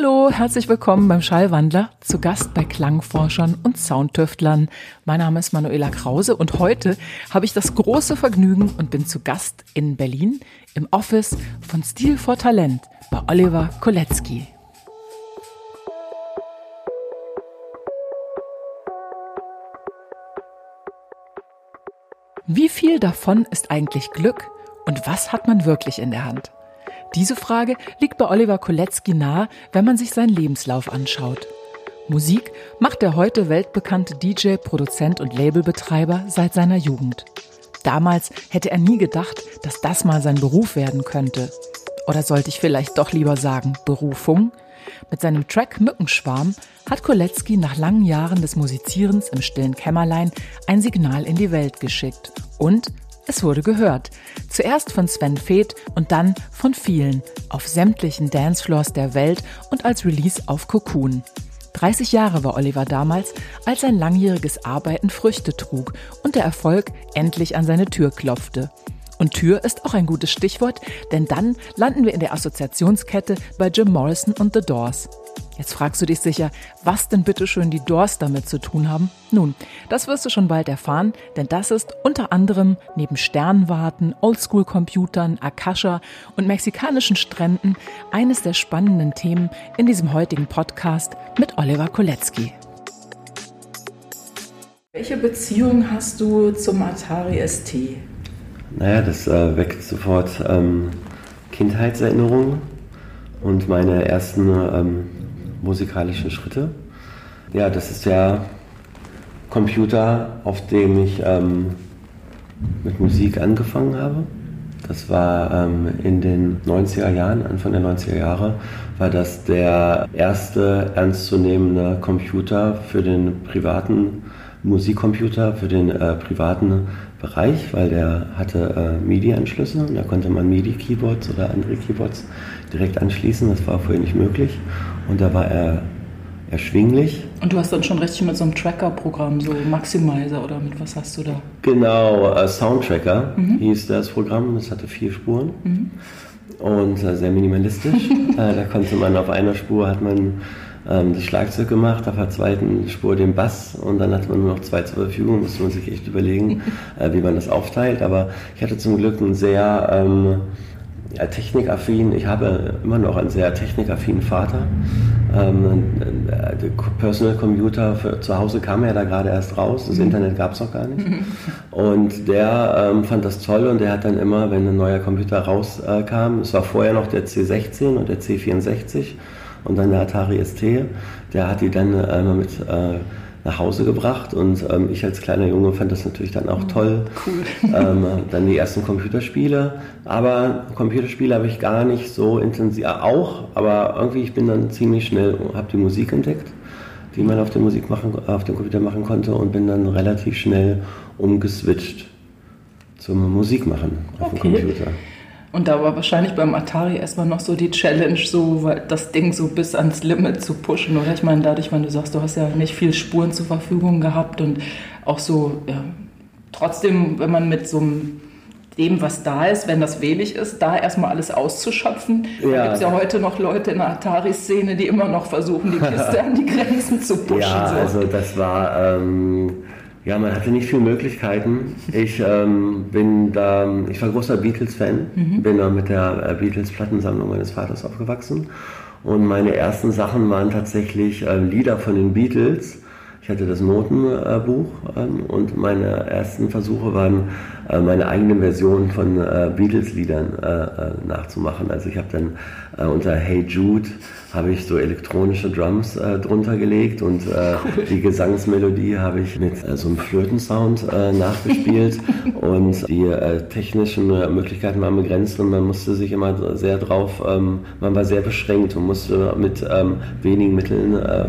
Hallo, herzlich willkommen beim Schallwandler, zu Gast bei Klangforschern und Soundtüftlern. Mein Name ist Manuela Krause und heute habe ich das große Vergnügen und bin zu Gast in Berlin im Office von Stil for Talent bei Oliver Kolecki. Wie viel davon ist eigentlich Glück und was hat man wirklich in der Hand? Diese Frage liegt bei Oliver Kolecki nahe, wenn man sich seinen Lebenslauf anschaut. Musik macht der heute weltbekannte DJ, Produzent und Labelbetreiber seit seiner Jugend. Damals hätte er nie gedacht, dass das mal sein Beruf werden könnte. Oder sollte ich vielleicht doch lieber sagen Berufung? Mit seinem Track Mückenschwarm hat Kolecki nach langen Jahren des Musizierens im stillen Kämmerlein ein Signal in die Welt geschickt und es wurde gehört. Zuerst von Sven Feth und dann von vielen auf sämtlichen Dancefloors der Welt und als Release auf Cocoon. 30 Jahre war Oliver damals, als sein langjähriges Arbeiten Früchte trug und der Erfolg endlich an seine Tür klopfte. Und Tür ist auch ein gutes Stichwort, denn dann landen wir in der Assoziationskette bei Jim Morrison und The Doors. Jetzt fragst du dich sicher, was denn bitteschön die Doors damit zu tun haben? Nun, das wirst du schon bald erfahren, denn das ist unter anderem neben Sternwarten, Oldschool-Computern, Akasha und mexikanischen Stränden eines der spannenden Themen in diesem heutigen Podcast mit Oliver Kolecki. Welche Beziehung hast du zum Atari ST? Naja, das äh, weckt sofort ähm, Kindheitserinnerungen und meine ersten ähm, musikalischen Schritte. Ja, das ist der Computer, auf dem ich ähm, mit Musik angefangen habe. Das war ähm, in den 90er Jahren, Anfang der 90er Jahre, war das der erste ernstzunehmende Computer für den privaten Musikcomputer, für den äh, privaten Bereich, weil der hatte äh, MIDI-Anschlüsse und da konnte man MIDI-Keyboards oder andere Keyboards direkt anschließen. Das war vorher nicht möglich und da war er erschwinglich. Und du hast dann schon richtig mit so einem Tracker-Programm, so Maximizer oder mit was hast du da? Genau, äh, Soundtracker mhm. hieß das Programm. Das hatte vier Spuren mhm. und äh, sehr minimalistisch. äh, da konnte man auf einer Spur hat man ähm, das Schlagzeug gemacht, auf der zweiten Spur den Bass und dann hatte man nur noch zwei zur Verfügung, musste man sich echt überlegen, wie man das aufteilt. Aber ich hatte zum Glück einen sehr ähm, ja, technikaffin, ich habe immer noch einen sehr technikaffinen Vater. Ähm, der Personal Computer für, zu Hause kam ja da gerade erst raus, das mhm. Internet gab es noch gar nicht. Und der ähm, fand das toll und der hat dann immer, wenn ein neuer Computer rauskam, äh, es war vorher noch der C16 und der C64 und dann der Atari ST, der hat die dann äh, immer mit äh, nach Hause gebracht und ähm, ich als kleiner Junge fand das natürlich dann auch toll. Cool. Ähm, dann die ersten Computerspiele, aber Computerspiele habe ich gar nicht so intensiv, auch, aber irgendwie ich bin dann ziemlich schnell, habe die Musik entdeckt, die man auf, der Musik machen, auf dem Computer machen konnte und bin dann relativ schnell umgeswitcht zum Musikmachen auf okay. dem Computer. Und da war wahrscheinlich beim Atari erstmal noch so die Challenge, so das Ding so bis ans Limit zu pushen, oder? Ich meine, dadurch, wenn du sagst, du hast ja nicht viel Spuren zur Verfügung gehabt und auch so, ja, trotzdem, wenn man mit so einem dem, was da ist, wenn das wenig ist, da erstmal alles auszuschöpfen. Ja. Da gibt es ja heute noch Leute in der Atari-Szene, die immer noch versuchen, die Kiste an die Grenzen zu pushen. Ja, so. also das war... Ähm ja, man hatte nicht viele Möglichkeiten. Ich ähm, bin da, ich war großer Beatles-Fan, mhm. bin da mit der äh, Beatles-Plattensammlung meines Vaters aufgewachsen. Und meine ersten Sachen waren tatsächlich äh, Lieder von den Beatles. Ich hatte das Notenbuch ähm, und meine ersten Versuche waren, äh, meine eigene Version von äh, Beatles-Liedern äh, äh, nachzumachen. Also ich habe dann unter Hey Jude habe ich so elektronische Drums äh, drunter gelegt und äh, cool. die Gesangsmelodie habe ich mit äh, so einem Flötensound äh, nachgespielt und die äh, technischen Möglichkeiten waren begrenzt und man musste sich immer sehr drauf, ähm, man war sehr beschränkt und musste mit ähm, wenigen Mitteln äh,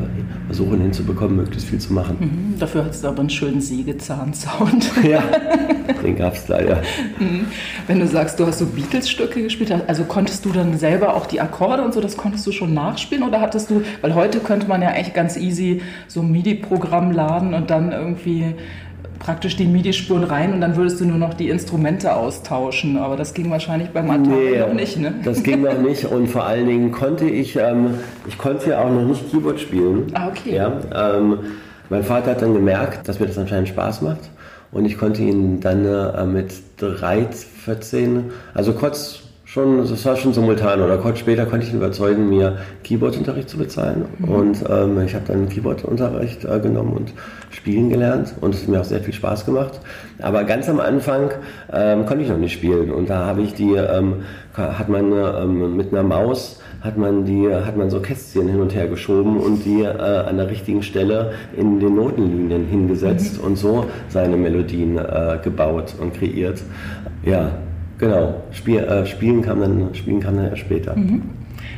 versuchen hinzubekommen, möglichst viel zu machen. Mhm, dafür hat es aber einen schönen Sägezahn-Sound. ja, den gab es leider. Mhm. Wenn du sagst, du hast so Beatles-Stücke gespielt, also konntest du dann selber auch die Akkorde und so, das konntest du schon nach nachspielen oder hattest du, weil heute könnte man ja echt ganz easy so ein MIDI-Programm laden und dann irgendwie praktisch die MIDI-Spuren rein und dann würdest du nur noch die Instrumente austauschen. Aber das ging wahrscheinlich beim Atari nee, noch nicht, ne? Das ging noch nicht und vor allen Dingen konnte ich, ähm, ich konnte ja auch noch nicht Keyboard spielen. Ah, okay. Ja, ähm, mein Vater hat dann gemerkt, dass mir das anscheinend Spaß macht und ich konnte ihn dann äh, mit 3, 14, also kurz schon, das war schon simultan oder kurz später konnte ich ihn überzeugen, mir Keyboardunterricht zu bezahlen. Mhm. Und ähm, ich habe dann Keyboardunterricht äh, genommen und spielen gelernt und es hat mir auch sehr viel Spaß gemacht. Aber ganz am Anfang ähm, konnte ich noch nicht spielen und da habe ich die, ähm, hat man ähm, mit einer Maus hat man die, hat man so Kästchen hin und her geschoben und die äh, an der richtigen Stelle in den Notenlinien hingesetzt mhm. und so seine Melodien äh, gebaut und kreiert. Ja, Genau, Spiel, äh, Spielen, kam dann, Spielen kam dann erst später. Mhm.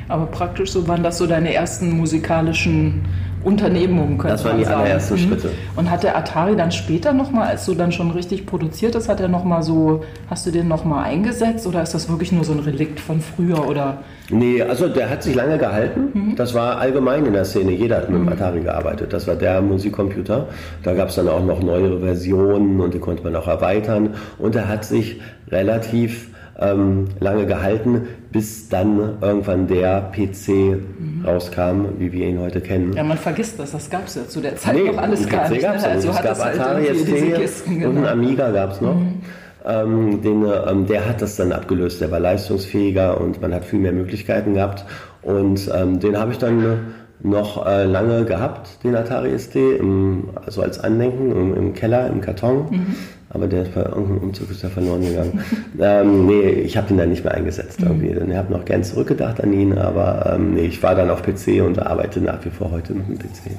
Aber praktisch so waren das so deine ersten musikalischen Unternehmungen, könnte Das waren die allerersten mhm. Schritte. Und hat der Atari dann später nochmal, als du dann schon richtig produziert hast, hat er nochmal so, hast du den nochmal eingesetzt oder ist das wirklich nur so ein Relikt von früher oder? Nee, also der hat sich lange gehalten. Mhm. Das war allgemein in der Szene. Jeder hat mit dem mhm. Atari gearbeitet. Das war der Musikcomputer. Da gab es dann auch noch neuere Versionen und die konnte man auch erweitern. Und er hat sich relativ ähm, lange gehalten, bis dann irgendwann der PC mhm. rauskam, wie wir ihn heute kennen. Ja, man vergisst das, das gab es ja zu der Zeit nee, noch alles gar nicht. Gab's ne? also es gab halt Atari ST genau. und ein Amiga gab es noch. Mhm. Ähm, den, ähm, der hat das dann abgelöst, der war leistungsfähiger und man hat viel mehr Möglichkeiten gehabt. Und ähm, den habe ich dann noch äh, lange gehabt, den Atari ST, im, also als Andenken im, im Keller, im Karton. Mhm aber der ist bei irgendeinem Umzug ist der verloren gegangen. ähm, nee, ich habe den dann nicht mehr eingesetzt mhm. irgendwie. Ich habe noch gern zurückgedacht an ihn, aber ähm, nee, ich war dann auf PC und arbeite nach wie vor heute mit dem PC.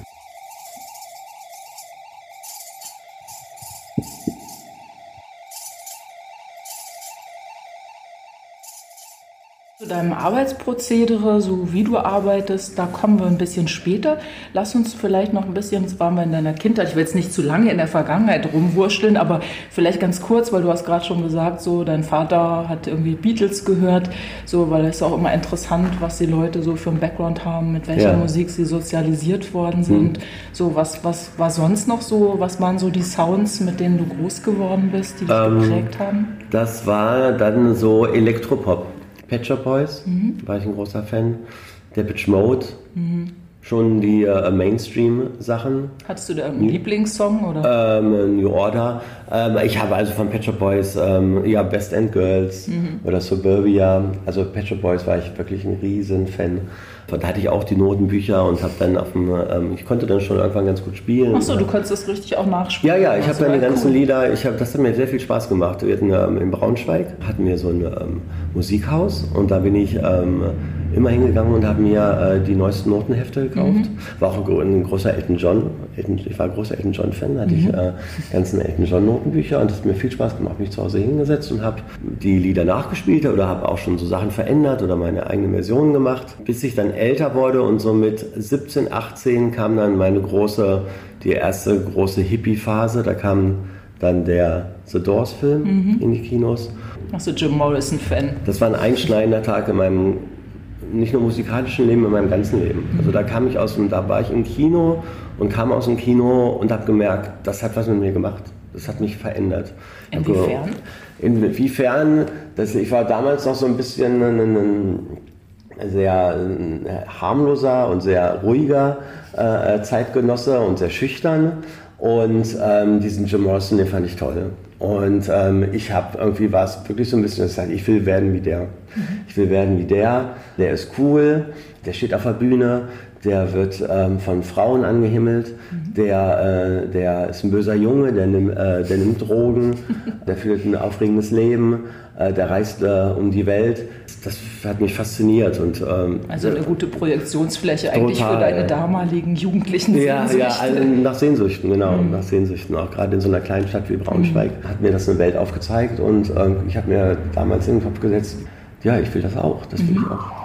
Zu deinem Arbeitsprozedere, so wie du arbeitest, da kommen wir ein bisschen später. Lass uns vielleicht noch ein bisschen, jetzt waren wir in deiner Kindheit, ich will jetzt nicht zu lange in der Vergangenheit rumwurschteln, aber vielleicht ganz kurz, weil du hast gerade schon gesagt, so dein Vater hat irgendwie Beatles gehört, so, weil es ist auch immer interessant, was die Leute so für einen Background haben, mit welcher ja. Musik sie sozialisiert worden sind. Mhm. So, was, was war sonst noch so, was waren so die Sounds, mit denen du groß geworden bist, die dich ähm, geprägt haben? Das war dann so Elektropop. Pet Shop Boys, mhm. war ich ein großer Fan. Der Pitch Mode, mhm. schon die äh, Mainstream-Sachen. Hattest du da einen Lieblingssong? Oder? Ähm, New Order. Ähm, ich habe also von Pet Shop Boys, ähm, ja, Best End Girls mhm. oder Suburbia. Also Pet Shop Boys war ich wirklich ein riesen Fan. Da hatte ich auch die Notenbücher und habe dann auf dem, ähm, ich konnte dann schon irgendwann ganz gut spielen. Achso, du konntest das richtig auch nachspielen. Ja, ja, ich habe dann die ganzen cool. Lieder, ich hab, das hat mir sehr viel Spaß gemacht. Wir hatten ähm, in Braunschweig, hatten wir so ein ähm, Musikhaus und da bin ich ähm, immer hingegangen und habe mir äh, die neuesten Notenhefte gekauft. Mhm. War auch ein, ein großer Elton John, Elton, ich war großer Elton John Fan, hatte mhm. ich äh, ganzen Elton John Notenbücher und das hat mir viel Spaß gemacht. Mich zu Hause hingesetzt und habe die Lieder nachgespielt oder habe auch schon so Sachen verändert oder meine eigene Version gemacht, bis ich dann älter wurde und so mit 17, 18 kam dann meine große, die erste große Hippie-Phase. Da kam dann der The Doors-Film mhm. in die Kinos. Achso, Jim Morrison-Fan. Das war ein einschneidender Tag in meinem nicht nur musikalischen Leben, in meinem ganzen Leben. Also da kam ich aus dem, da war ich im Kino und kam aus dem Kino und habe gemerkt, das hat was mit mir gemacht. Das hat mich verändert. Inwiefern? Inwiefern, dass ich war damals noch so ein bisschen ein, sehr ein harmloser und sehr ruhiger äh, Zeitgenosse und sehr schüchtern. Und ähm, diesen Jim Morrison, den fand ich toll. Und ähm, ich habe irgendwie war es wirklich so ein bisschen gesagt, ich will werden wie der. Ich will werden wie der. Der ist cool, der steht auf der Bühne, der wird ähm, von Frauen angehimmelt, mhm. der, äh, der ist ein böser Junge, der, nimm, äh, der nimmt Drogen, der führt ein aufregendes Leben, äh, der reist äh, um die Welt. Das hat mich fasziniert. Und, ähm, also eine gute Projektionsfläche total, eigentlich für deine damaligen jugendlichen ja, Sehnsüchte. Ja, also nach Sehnsüchten, genau, mhm. nach Sehnsüchten. Auch gerade in so einer kleinen Stadt wie Braunschweig mhm. hat mir das eine Welt aufgezeigt und äh, ich habe mir damals in den Kopf gesetzt, ja, ich will das auch, das will mhm. ich auch.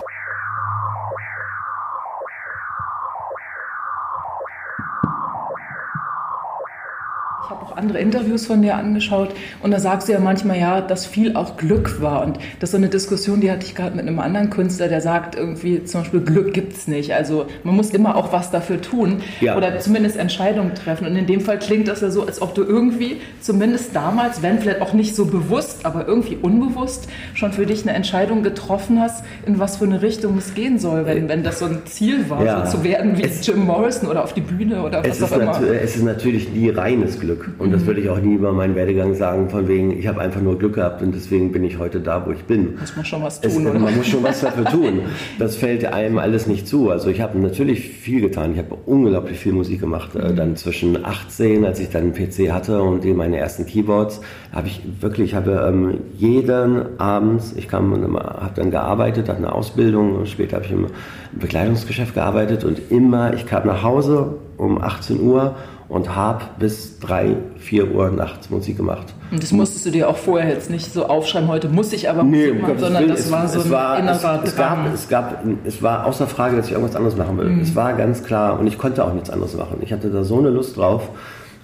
Andere Interviews von dir angeschaut und da sagst du ja manchmal, ja, dass viel auch Glück war. Und das ist so eine Diskussion, die hatte ich gerade mit einem anderen Künstler, der sagt irgendwie zum Beispiel, Glück gibt es nicht. Also man muss immer auch was dafür tun ja. oder zumindest Entscheidungen treffen. Und in dem Fall klingt das ja so, als ob du irgendwie zumindest damals, wenn vielleicht auch nicht so bewusst, aber irgendwie unbewusst, schon für dich eine Entscheidung getroffen hast, in was für eine Richtung es gehen soll, wenn, wenn das so ein Ziel war, ja. so zu werden wie es, Jim Morrison oder auf die Bühne oder was auch immer. Es ist natürlich nie reines Glück. Glück. Und das würde ich auch nie über meinen Werdegang sagen, von wegen, ich habe einfach nur Glück gehabt und deswegen bin ich heute da, wo ich bin. Muss man schon was tun, es? Man muss schon was dafür tun. Das fällt einem alles nicht zu. Also ich habe natürlich viel getan. Ich habe unglaublich viel Musik gemacht. Mhm. Dann zwischen 18, als ich dann einen PC hatte und meine ersten Keyboards, habe ich wirklich, habe ähm, jeden Abend, ich kam, habe dann gearbeitet, hatte eine Ausbildung und später habe ich im Bekleidungsgeschäft gearbeitet und immer, ich kam nach Hause um 18 Uhr und habe bis 3, 4 Uhr nachts Musik gemacht. Und das musstest du dir auch vorher jetzt nicht so aufschreiben, heute muss ich aber nee, Musik machen, sondern das es, war so ein war, innerer es, es, gab, es, gab, es war außer Frage, dass ich irgendwas anderes machen will. Mhm. Es war ganz klar und ich konnte auch nichts anderes machen. Ich hatte da so eine Lust drauf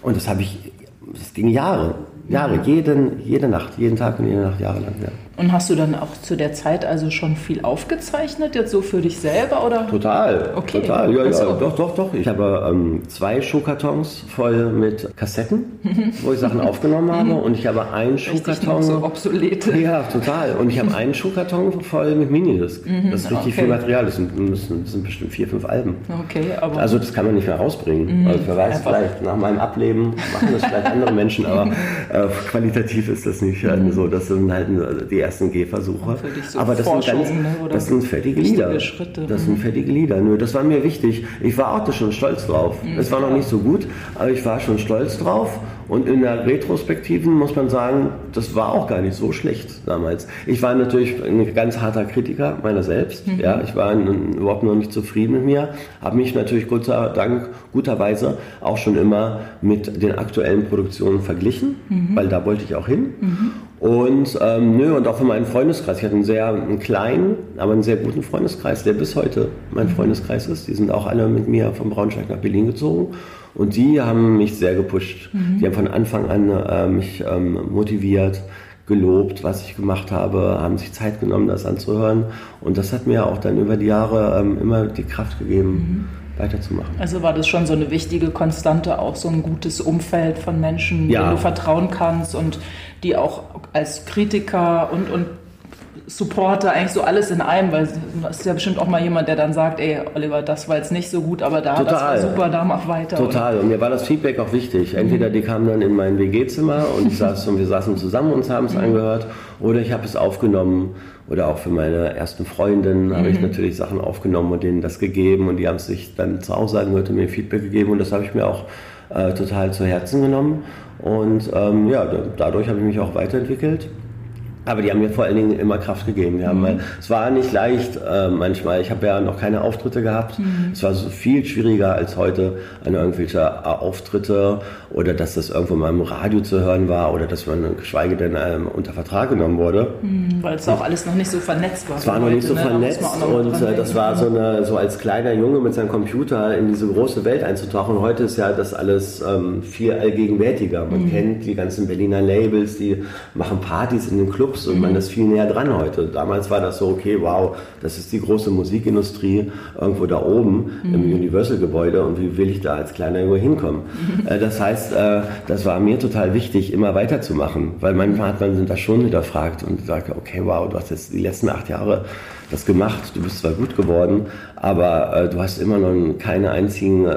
und das habe ich, das ging Jahre. Jahre, jeden, jede Nacht, jeden Tag und jede Nacht jahrelang. Ja. Und hast du dann auch zu der Zeit also schon viel aufgezeichnet, jetzt so für dich selber oder? Total, okay. total, ja, ja, doch, doch, doch. Ich habe ähm, zwei Schuhkartons voll mit Kassetten, wo ich Sachen aufgenommen habe und ich habe einen Schuhkarton. so obsolete. Ja, total. Und ich habe einen Schuhkarton voll mit Minidisc. Mhm, das ist richtig okay. viel Material. Das sind, das sind, bestimmt vier, fünf Alben. Okay, aber. Also das kann man nicht mehr rausbringen. Mhm, also wer weiß, vielleicht nach meinem Ableben machen das vielleicht andere Menschen, aber äh, qualitativ ist das nicht mhm. so. Das sind halt die ersten Gehversuche. So Aber das sind, ganz, ne, das sind fertige Lieder. Schritte. Das sind mhm. fertige Lieder. Nö, das war mir wichtig. Ich war auch schon stolz drauf. Mhm. Es war noch nicht so gut, aber ich war schon stolz drauf. Und in der Retrospektiven muss man sagen, das war auch gar nicht so schlecht damals. Ich war natürlich ein ganz harter Kritiker meiner selbst. Mhm. Ja, ich war überhaupt noch nicht zufrieden mit mir. Habe mich natürlich Gott sei Dank guterweise auch schon immer mit den aktuellen Produktionen verglichen, mhm. weil da wollte ich auch hin. Mhm. Und ähm, nö, und auch für meinen Freundeskreis. Ich hatte einen sehr einen kleinen, aber einen sehr guten Freundeskreis, der bis heute mein mhm. Freundeskreis ist. Die sind auch alle mit mir von Braunschweig nach Berlin gezogen. Und die haben mich sehr gepusht. Mhm. Die haben von Anfang an äh, mich ähm, motiviert, gelobt, was ich gemacht habe, haben sich Zeit genommen, das anzuhören. Und das hat mir auch dann über die Jahre ähm, immer die Kraft gegeben. Mhm weiterzumachen. Also war das schon so eine wichtige Konstante, auch so ein gutes Umfeld von Menschen, ja. denen du vertrauen kannst und die auch als Kritiker und, und Supporter, eigentlich so alles in einem, weil das ist ja bestimmt auch mal jemand, der dann sagt, ey, Oliver, das war jetzt nicht so gut, aber da, Total. das war super, da mach weiter. Total. Und mir war das Feedback auch wichtig. Entweder die kamen dann in mein WG-Zimmer und, saß, und wir saßen zusammen und haben es mhm. angehört, oder ich habe es aufgenommen oder auch für meine ersten Freundinnen mhm. habe ich mhm. natürlich Sachen aufgenommen und denen das gegeben und die haben sich dann zu Hause angehört und mir Feedback gegeben und das habe ich mir auch äh, total zu Herzen genommen und ähm, ja, dadurch habe ich mich auch weiterentwickelt. Aber die haben mir vor allen Dingen immer Kraft gegeben. Wir haben mhm. es war nicht leicht äh, manchmal. Ich habe ja noch keine Auftritte gehabt. Mhm. Es war so viel schwieriger als heute an irgendwelche äh, Auftritte oder dass das irgendwo mal im Radio zu hören war oder dass man geschweige denn ähm, unter Vertrag genommen wurde. Mhm, weil es auch alles noch nicht so vernetzt war. Es war noch heute, nicht so ne? vernetzt und äh, das war so eine so als kleiner Junge mit seinem Computer in diese große Welt einzutauchen. Heute ist ja das alles ähm, viel allgegenwärtiger. Man mhm. kennt die ganzen Berliner Labels, die machen Partys in den Clubs Clubs und man ist viel näher dran heute. Damals war das so, okay, wow, das ist die große Musikindustrie irgendwo da oben mhm. im Universal-Gebäude und wie will ich da als kleiner Junge hinkommen? Mhm. Äh, das heißt, äh, das war mir total wichtig, immer weiterzumachen, weil manchmal hat man das schon hinterfragt und sagt, okay, wow, du hast jetzt die letzten acht Jahre das gemacht, du bist zwar gut geworden, aber äh, du hast immer noch keine, einzigen,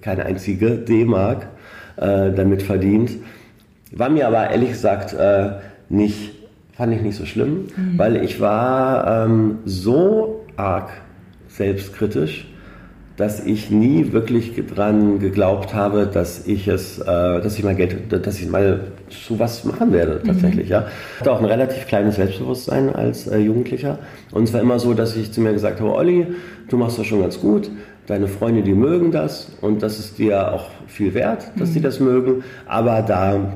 keine einzige D-Mark damit verdient. War mir aber ehrlich gesagt nicht fand ich nicht so schlimm, mhm. weil ich war ähm, so arg selbstkritisch, dass ich nie wirklich dran geglaubt habe, dass ich es, äh, dass ich mal Geld, dass ich mal zu was machen werde mhm. tatsächlich. Mhm. Ja, ich hatte auch ein relativ kleines Selbstbewusstsein als äh, Jugendlicher und es war immer so, dass ich zu mir gesagt habe, Olli, du machst das schon ganz gut. Deine Freunde, die mögen das und das ist dir auch viel wert, dass mhm. die das mögen. Aber da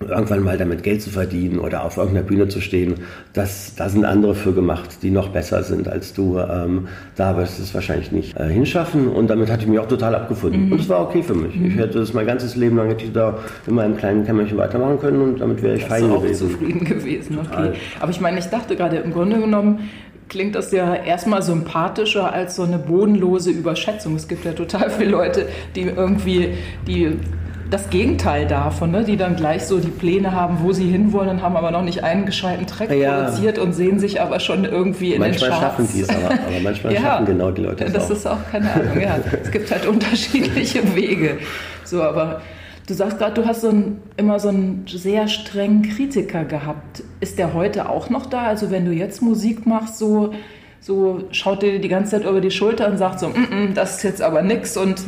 irgendwann mal damit Geld zu verdienen oder auf irgendeiner Bühne zu stehen, das, da sind andere für gemacht, die noch besser sind als du. Ähm, da wirst du es wahrscheinlich nicht äh, hinschaffen und damit hatte ich mich auch total abgefunden. Mhm. Und es war okay für mich. Mhm. Ich hätte es mein ganzes Leben lang hätte ich da in meinem kleinen Kämmerchen weitermachen können und damit wäre ich das fein auch gewesen. zufrieden gewesen, okay. Aber ich meine, ich dachte gerade im Grunde genommen, klingt das ja erstmal sympathischer als so eine bodenlose Überschätzung. Es gibt ja total viele Leute, die irgendwie die das Gegenteil davon, ne? die dann gleich so die Pläne haben, wo sie hinwollen, und haben aber noch nicht einen gescheiten Track ja. produziert und sehen sich aber schon irgendwie in manchmal den Charts. Manchmal schaffen die es aber, aber manchmal ja, schaffen genau die Leute es Das auch. ist auch keine Ahnung, ja. es gibt halt unterschiedliche Wege. So, aber du sagst gerade, du hast so ein, immer so einen sehr strengen Kritiker gehabt. Ist der heute auch noch da? Also wenn du jetzt Musik machst, so so schaut dir die ganze Zeit über die Schulter und sagt so, mm -mm, das ist jetzt aber nix und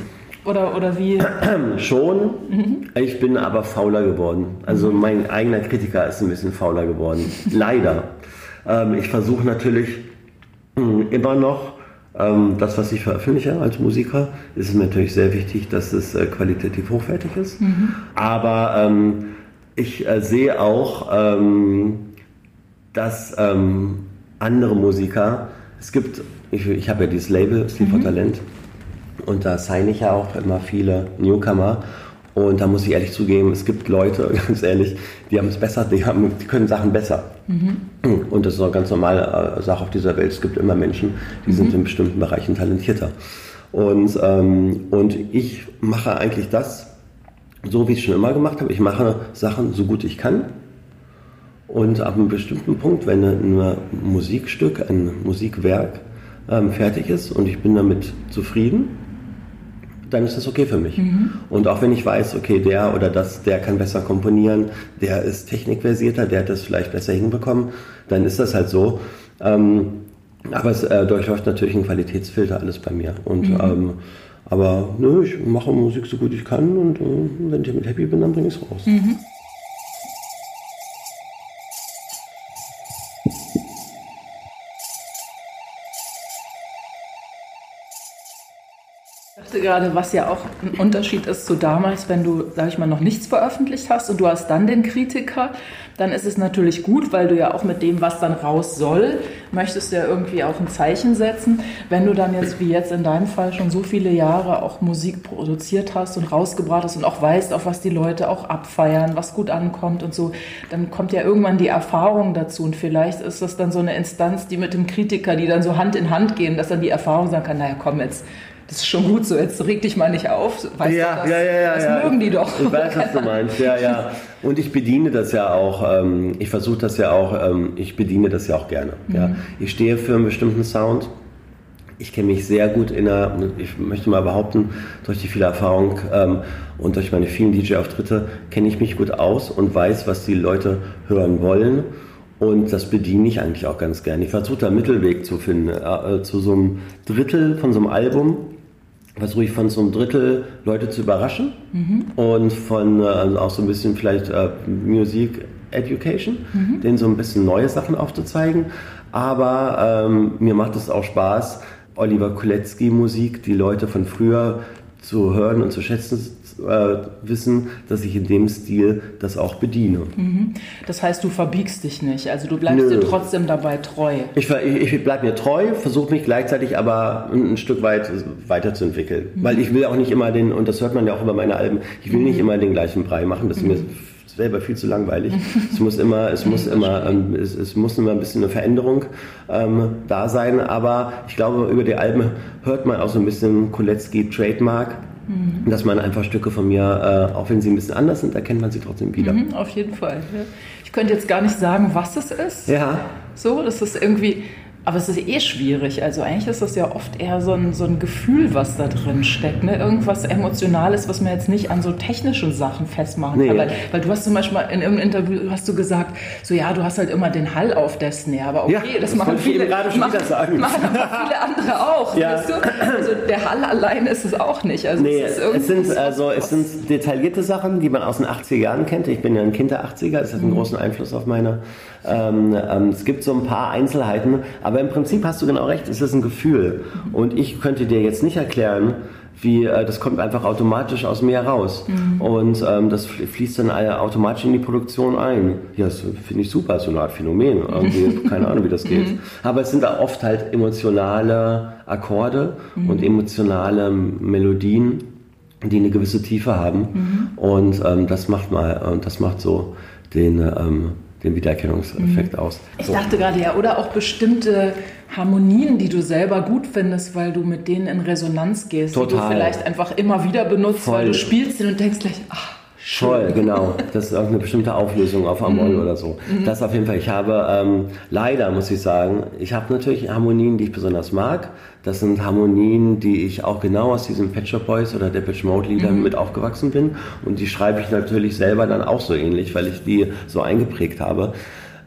oder, oder wie? Schon. Mhm. Ich bin aber fauler geworden. Also mhm. mein eigener Kritiker ist ein bisschen fauler geworden. Leider. Ähm, ich versuche natürlich mh, hm, immer noch, ähm, das, was ich veröffentliche als Musiker, ist es natürlich sehr wichtig, dass es äh, qualitativ hochwertig ist. Mhm. Aber ähm, ich äh, sehe auch, ähm, dass ähm, andere Musiker, es gibt, ich, ich habe ja dieses Label, Sleep for mhm. Talent, und da sign ich ja auch immer viele Newcomer. Und da muss ich ehrlich zugeben, es gibt Leute, ganz ehrlich, die haben es besser, die, haben, die können Sachen besser. Mhm. Und das ist eine ganz normale äh, Sache auf dieser Welt. Es gibt immer Menschen, die mhm. sind in bestimmten Bereichen talentierter. Und, ähm, und ich mache eigentlich das, so wie ich es schon immer gemacht habe. Ich mache Sachen so gut ich kann. Und ab einem bestimmten Punkt, wenn ein Musikstück, ein Musikwerk ähm, fertig ist und ich bin damit zufrieden, dann ist das okay für mich. Mhm. Und auch wenn ich weiß, okay, der oder das, der kann besser komponieren, der ist technikversierter, der hat das vielleicht besser hinbekommen, dann ist das halt so. Ähm, aber es äh, durchläuft natürlich ein Qualitätsfilter alles bei mir. Und mhm. ähm, aber nö, ich mache Musik so gut ich kann und äh, wenn ich damit happy bin, dann bringe ich es raus. Mhm. Gerade, was ja auch ein Unterschied ist zu damals, wenn du, sag ich mal, noch nichts veröffentlicht hast und du hast dann den Kritiker, dann ist es natürlich gut, weil du ja auch mit dem, was dann raus soll, möchtest du ja irgendwie auch ein Zeichen setzen. Wenn du dann jetzt, wie jetzt in deinem Fall, schon so viele Jahre auch Musik produziert hast und rausgebracht hast und auch weißt, auf was die Leute auch abfeiern, was gut ankommt und so, dann kommt ja irgendwann die Erfahrung dazu und vielleicht ist das dann so eine Instanz, die mit dem Kritiker, die dann so Hand in Hand gehen, dass dann die Erfahrung sagen kann, naja, komm jetzt, das ist schon gut so, jetzt reg dich mal nicht auf. Weißt ja, das, ja, ja, ja. Das ja. mögen die doch. Ich weiß, was du meinst, ja, ja. Und ich bediene das ja auch, ähm, ich versuche das ja auch, ähm, ich bediene das ja auch gerne. Mhm. Ja. Ich stehe für einen bestimmten Sound. Ich kenne mich sehr gut in der, ich möchte mal behaupten, durch die viele Erfahrung ähm, und durch meine vielen DJ-Auftritte kenne ich mich gut aus und weiß, was die Leute hören wollen. Und das bediene ich eigentlich auch ganz gerne. Ich versuche da einen Mittelweg zu finden. Äh, zu so einem Drittel von so einem Album versuche ich von so einem Drittel Leute zu überraschen mhm. und von also auch so ein bisschen vielleicht äh, Musik Education, mhm. denen so ein bisschen neue Sachen aufzuzeigen. Aber ähm, mir macht es auch Spaß, Oliver Kulecki Musik, die Leute von früher zu hören und zu schätzen äh, wissen, dass ich in dem Stil das auch bediene. Mhm. Das heißt, du verbiegst dich nicht, also du bleibst Nö. dir trotzdem dabei treu. Ich, ich, ich bleibe mir treu, versuche mich gleichzeitig aber ein, ein Stück weit weiterzuentwickeln. Mhm. Weil ich will auch nicht immer den, und das hört man ja auch über meine Alben, ich will mhm. nicht immer den gleichen Brei machen, das ist mir mhm. selber viel zu langweilig. es muss immer, es muss immer, ähm, es, es, muss immer ein bisschen eine Veränderung ähm, da sein. Aber ich glaube, über die Alben hört man auch so ein bisschen Kolecki Trademark. Mhm. Dass man einfach Stücke von mir, äh, auch wenn sie ein bisschen anders sind, erkennt man sie trotzdem wieder. Mhm, auf jeden Fall. Ich könnte jetzt gar nicht sagen, was es ist. Ja. So, das ist irgendwie, aber es ist eh schwierig. Also eigentlich ist das ja oft eher so ein, so ein Gefühl, was da drin steckt. Ne? Irgendwas Emotionales, was man jetzt nicht an so technischen Sachen festmachen nee. kann. Weil, weil, du hast zum Beispiel in irgendeinem Interview hast du gesagt, so ja, du hast halt immer den Hall auf der Snare. Aber okay, ja, das, das machen viele, gerade schon machen, sagen. machen viele andere auch. Ja. Weißt du? Also der Hall allein ist es auch nicht. Also nee, es, es sind, also, es sind detaillierte Sachen, die man aus den 80er Jahren kennt. Ich bin ja ein Kind der 80er, das hat einen mhm. großen Einfluss auf meine ähm, ähm, es gibt so ein paar Einzelheiten, aber im Prinzip hast du genau recht, es ist ein Gefühl. Und ich könnte dir jetzt nicht erklären, wie äh, das kommt einfach automatisch aus mir raus. Mhm. Und ähm, das fließt dann automatisch in die Produktion ein. Ja, das finde ich super, so eine Art Phänomen. Irgendwie, keine Ahnung, wie das geht. Mhm. Aber es sind da oft halt emotionale Akkorde mhm. und emotionale Melodien, die eine gewisse Tiefe haben. Mhm. Und ähm, das macht mal, und das macht so den ähm, den Wiedererkennungseffekt mhm. aus. Ich so. dachte gerade ja, oder auch bestimmte Harmonien, die du selber gut findest, weil du mit denen in Resonanz gehst, Total. die du vielleicht einfach immer wieder benutzt, Voll. weil du spielst sie und denkst gleich, ach, Voll, genau. Das ist auch eine bestimmte Auflösung auf Amol mhm. oder so. Mhm. Das auf jeden Fall. Ich habe ähm, leider, muss ich sagen, ich habe natürlich Harmonien, die ich besonders mag. Das sind Harmonien, die ich auch genau aus diesen Pet Shop Boys oder Depeche Mode Liedern mhm. mit aufgewachsen bin. Und die schreibe ich natürlich selber dann auch so ähnlich, weil ich die so eingeprägt habe.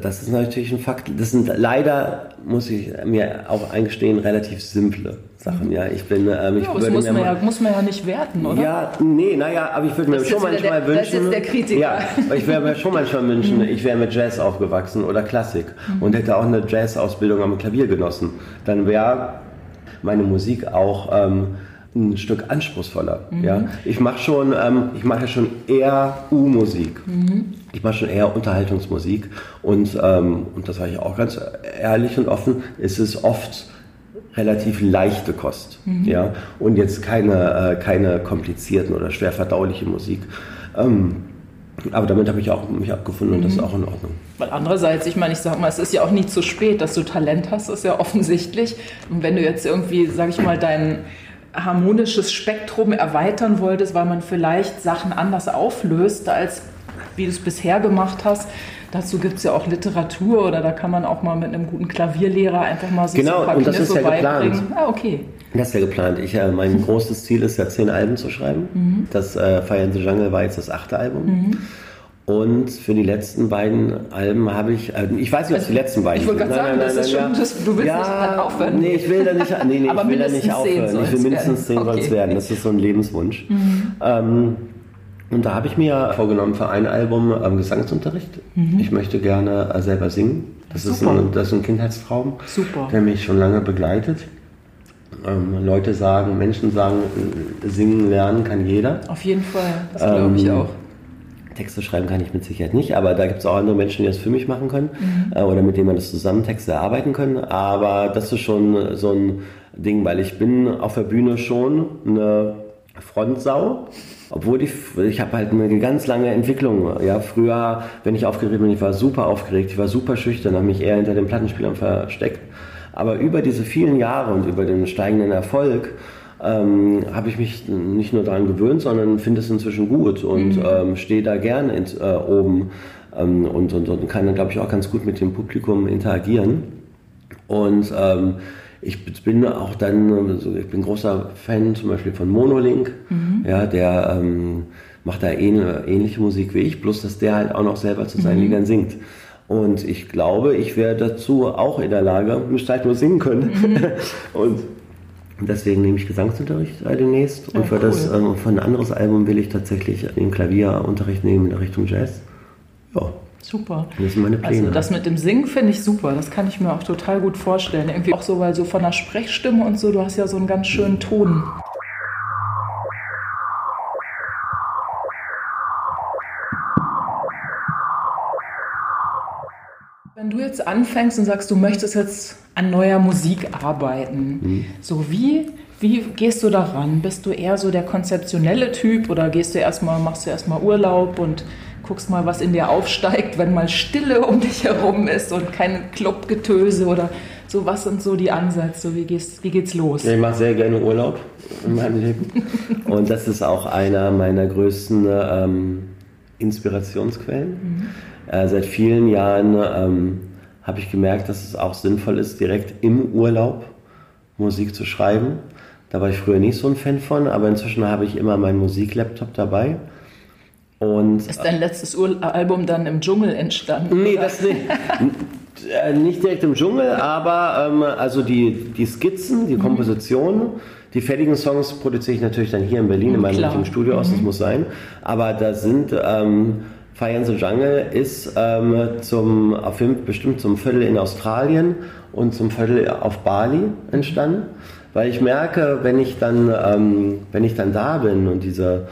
Das ist natürlich ein Fakt. Das sind leider, muss ich mir auch eingestehen, relativ simple Sachen. Ja, ich bin. Ähm, ich ja, das muss man, ja, muss man ja nicht werten, oder? Ja, nee, naja, aber ich würde mir schon manchmal der, wünschen. Das ist der Kritiker. Ja, ich würde mir schon manchmal wünschen, mhm. ich wäre mit Jazz aufgewachsen oder Klassik mhm. und hätte auch eine Jazz-Ausbildung am Klavier genossen. Dann wäre meine Musik auch. Ähm, ein Stück anspruchsvoller. Mhm. Ja? Ich mache schon, ähm, ich mache ja schon eher U-Musik. Mhm. Ich mache schon eher Unterhaltungsmusik und, ähm, und das sage ich auch ganz ehrlich und offen, ist es oft relativ leichte Kost. Mhm. Ja? Und jetzt keine, äh, keine komplizierten oder schwer verdauliche Musik. Ähm, aber damit habe ich auch mich abgefunden und das ist mhm. auch in Ordnung. Weil andererseits, ich meine, ich sage mal, es ist ja auch nie zu spät, dass du Talent hast, ist ja offensichtlich. Und wenn du jetzt irgendwie, sage ich mal, dein harmonisches Spektrum erweitern wolltest, weil man vielleicht Sachen anders auflöst, als wie du es bisher gemacht hast, Dazu gibt es ja auch Literatur oder da kann man auch mal mit einem guten Klavierlehrer einfach mal so genau, ein paar und das ist ja geplant. Ah, okay. Das ist ja geplant. Ich, äh, mein großes Ziel ist ja, zehn Alben zu schreiben. Mhm. Das äh, Fire in the Jungle war jetzt das achte Album. Mhm. Und für die letzten beiden Alben habe ich, äh, ich weiß nicht, was die letzten beiden Ich wollte gerade sagen, nein, nein, das ist schon, ja. das, du willst ja, nicht aufhören. Nee, ich will da nicht, nee, nee, ich will da nicht aufhören. Ich will mindestens zehn soll es werden. Das ist so ein Lebenswunsch. Mhm. Ähm, und da habe ich mir vorgenommen für ein Album ähm, Gesangsunterricht. Mhm. Ich möchte gerne äh, selber singen. Das ist, ein, das ist ein Kindheitstraum, Super. der mich schon lange begleitet. Ähm, Leute sagen, Menschen sagen, singen lernen kann jeder. Auf jeden Fall, das glaube ich ähm, auch. Texte schreiben kann ich mit Sicherheit nicht, aber da gibt es auch andere Menschen, die das für mich machen können mhm. äh, oder mit denen man das zusammen Texte erarbeiten können. Aber das ist schon so ein Ding, weil ich bin auf der Bühne schon eine Frontsau. Obwohl ich, ich habe halt eine ganz lange Entwicklung. Ja, früher, wenn ich aufgeregt bin, ich war super aufgeregt, ich war super schüchtern, habe mich eher hinter den Plattenspielern versteckt. Aber über diese vielen Jahre und über den steigenden Erfolg ähm, habe ich mich nicht nur daran gewöhnt, sondern finde es inzwischen gut und mhm. ähm, stehe da gern in, äh, oben ähm, und, und, und kann dann, glaube ich, auch ganz gut mit dem Publikum interagieren. Und ähm, ich bin auch dann, also ich bin großer Fan zum Beispiel von Monolink, mhm. ja, der ähm, macht da ähnliche Musik wie ich, bloß dass der halt auch noch selber zu seinen mhm. Liedern singt. Und ich glaube, ich wäre dazu auch in der Lage, müsste halt nur singen können. Mhm. Und deswegen nehme ich Gesangsunterricht demnächst. Und für, cool. das, ähm, für ein anderes Album will ich tatsächlich den Klavierunterricht nehmen in der Richtung Jazz. Ja. Super. Das sind meine Pläne. Also das mit dem Singen finde ich super. Das kann ich mir auch total gut vorstellen. Irgendwie auch so, weil so von der Sprechstimme und so, du hast ja so einen ganz schönen Ton. Wenn du jetzt anfängst und sagst, du möchtest jetzt an neuer Musik arbeiten, mhm. so wie, wie gehst du daran? Bist du eher so der konzeptionelle Typ oder gehst du erstmal, machst du erstmal Urlaub und guckst mal, was in dir aufsteigt, wenn mal Stille um dich herum ist und kein Clubgetöse oder so. Was sind so die Ansätze? Wie, gehst, wie geht's los? Ja, ich mache sehr gerne Urlaub in meinem Leben. und das ist auch einer meiner größten ähm, Inspirationsquellen. Mhm. Äh, seit vielen Jahren ähm, habe ich gemerkt, dass es auch sinnvoll ist, direkt im Urlaub Musik zu schreiben. Da war ich früher nicht so ein Fan von, aber inzwischen habe ich immer meinen Musiklaptop dabei und, ist dein letztes Ur Album dann im Dschungel entstanden? Nee, oder? das nicht. Äh, nicht direkt im Dschungel, aber ähm, also die, die Skizzen, die mhm. Kompositionen, die fertigen Songs produziere ich natürlich dann hier in Berlin mhm, in meinem Klar. Studio aus, mhm. das muss sein. Aber da sind ähm, Fire in the Jungle ist ähm, zum auf bestimmt zum Viertel in Australien und zum Viertel auf Bali entstanden. weil ich merke, wenn ich dann, ähm, wenn ich dann da bin und diese,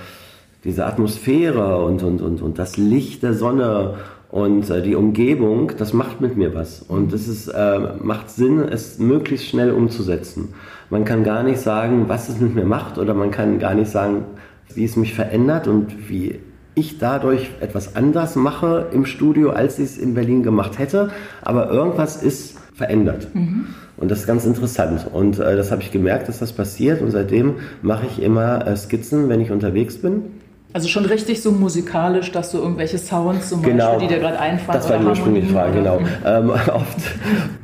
diese Atmosphäre und, und, und, und das Licht der Sonne und äh, die Umgebung, das macht mit mir was. Und es ist, äh, macht Sinn, es möglichst schnell umzusetzen. Man kann gar nicht sagen, was es mit mir macht, oder man kann gar nicht sagen, wie es mich verändert und wie ich dadurch etwas anders mache im Studio, als ich es in Berlin gemacht hätte. Aber irgendwas ist verändert. Mhm. Und das ist ganz interessant. Und äh, das habe ich gemerkt, dass das passiert. Und seitdem mache ich immer äh, Skizzen, wenn ich unterwegs bin. Also schon richtig so musikalisch, dass du irgendwelche Sounds zum genau, Beispiel, die dir gerade einfallen. Das war die ursprüngliche Frage, genau. Ähm, oft,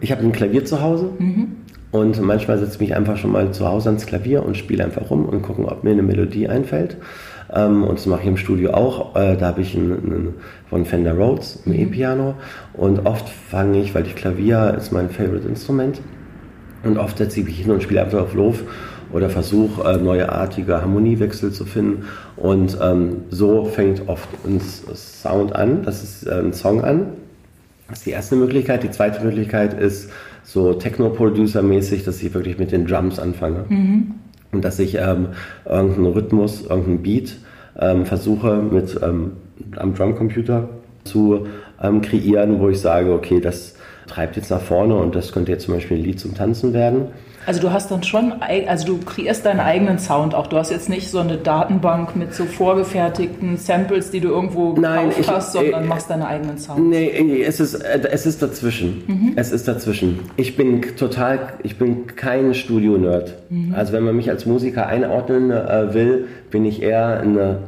ich habe ein Klavier zu Hause. Mhm. Und manchmal setze ich mich einfach schon mal zu Hause ans Klavier und spiele einfach rum und gucke, ob mir eine Melodie einfällt. Ähm, und das mache ich im Studio auch. Äh, da habe ich einen, einen, von Fender Rhodes, ein mhm. E-Piano. Und oft fange ich, weil ich Klavier ist mein Favorite-Instrument. Und oft setze ich mich hin und spiele einfach auf Lof oder versuche äh, neuartige Harmoniewechsel zu finden. Und ähm, so fängt oft ein Sound an, das ist äh, ein Song an. Das ist die erste Möglichkeit. Die zweite Möglichkeit ist so Techno-Producer-mäßig, dass ich wirklich mit den Drums anfange. Mhm. Und dass ich ähm, irgendeinen Rhythmus, irgendeinen Beat ähm, versuche mit ähm, am Drumcomputer zu ähm, kreieren, wo ich sage, okay, das treibt jetzt nach vorne und das könnte jetzt zum Beispiel ein Lied zum Tanzen werden. Also du hast dann schon, also du kreierst deinen eigenen Sound auch. Du hast jetzt nicht so eine Datenbank mit so vorgefertigten Samples, die du irgendwo Nein, gekauft hast, sondern äh, machst deinen eigenen Sound. Nee, es ist, äh, es ist dazwischen. Mhm. Es ist dazwischen. Ich bin total, ich bin kein Studio-Nerd. Mhm. Also wenn man mich als Musiker einordnen äh, will, bin ich eher ein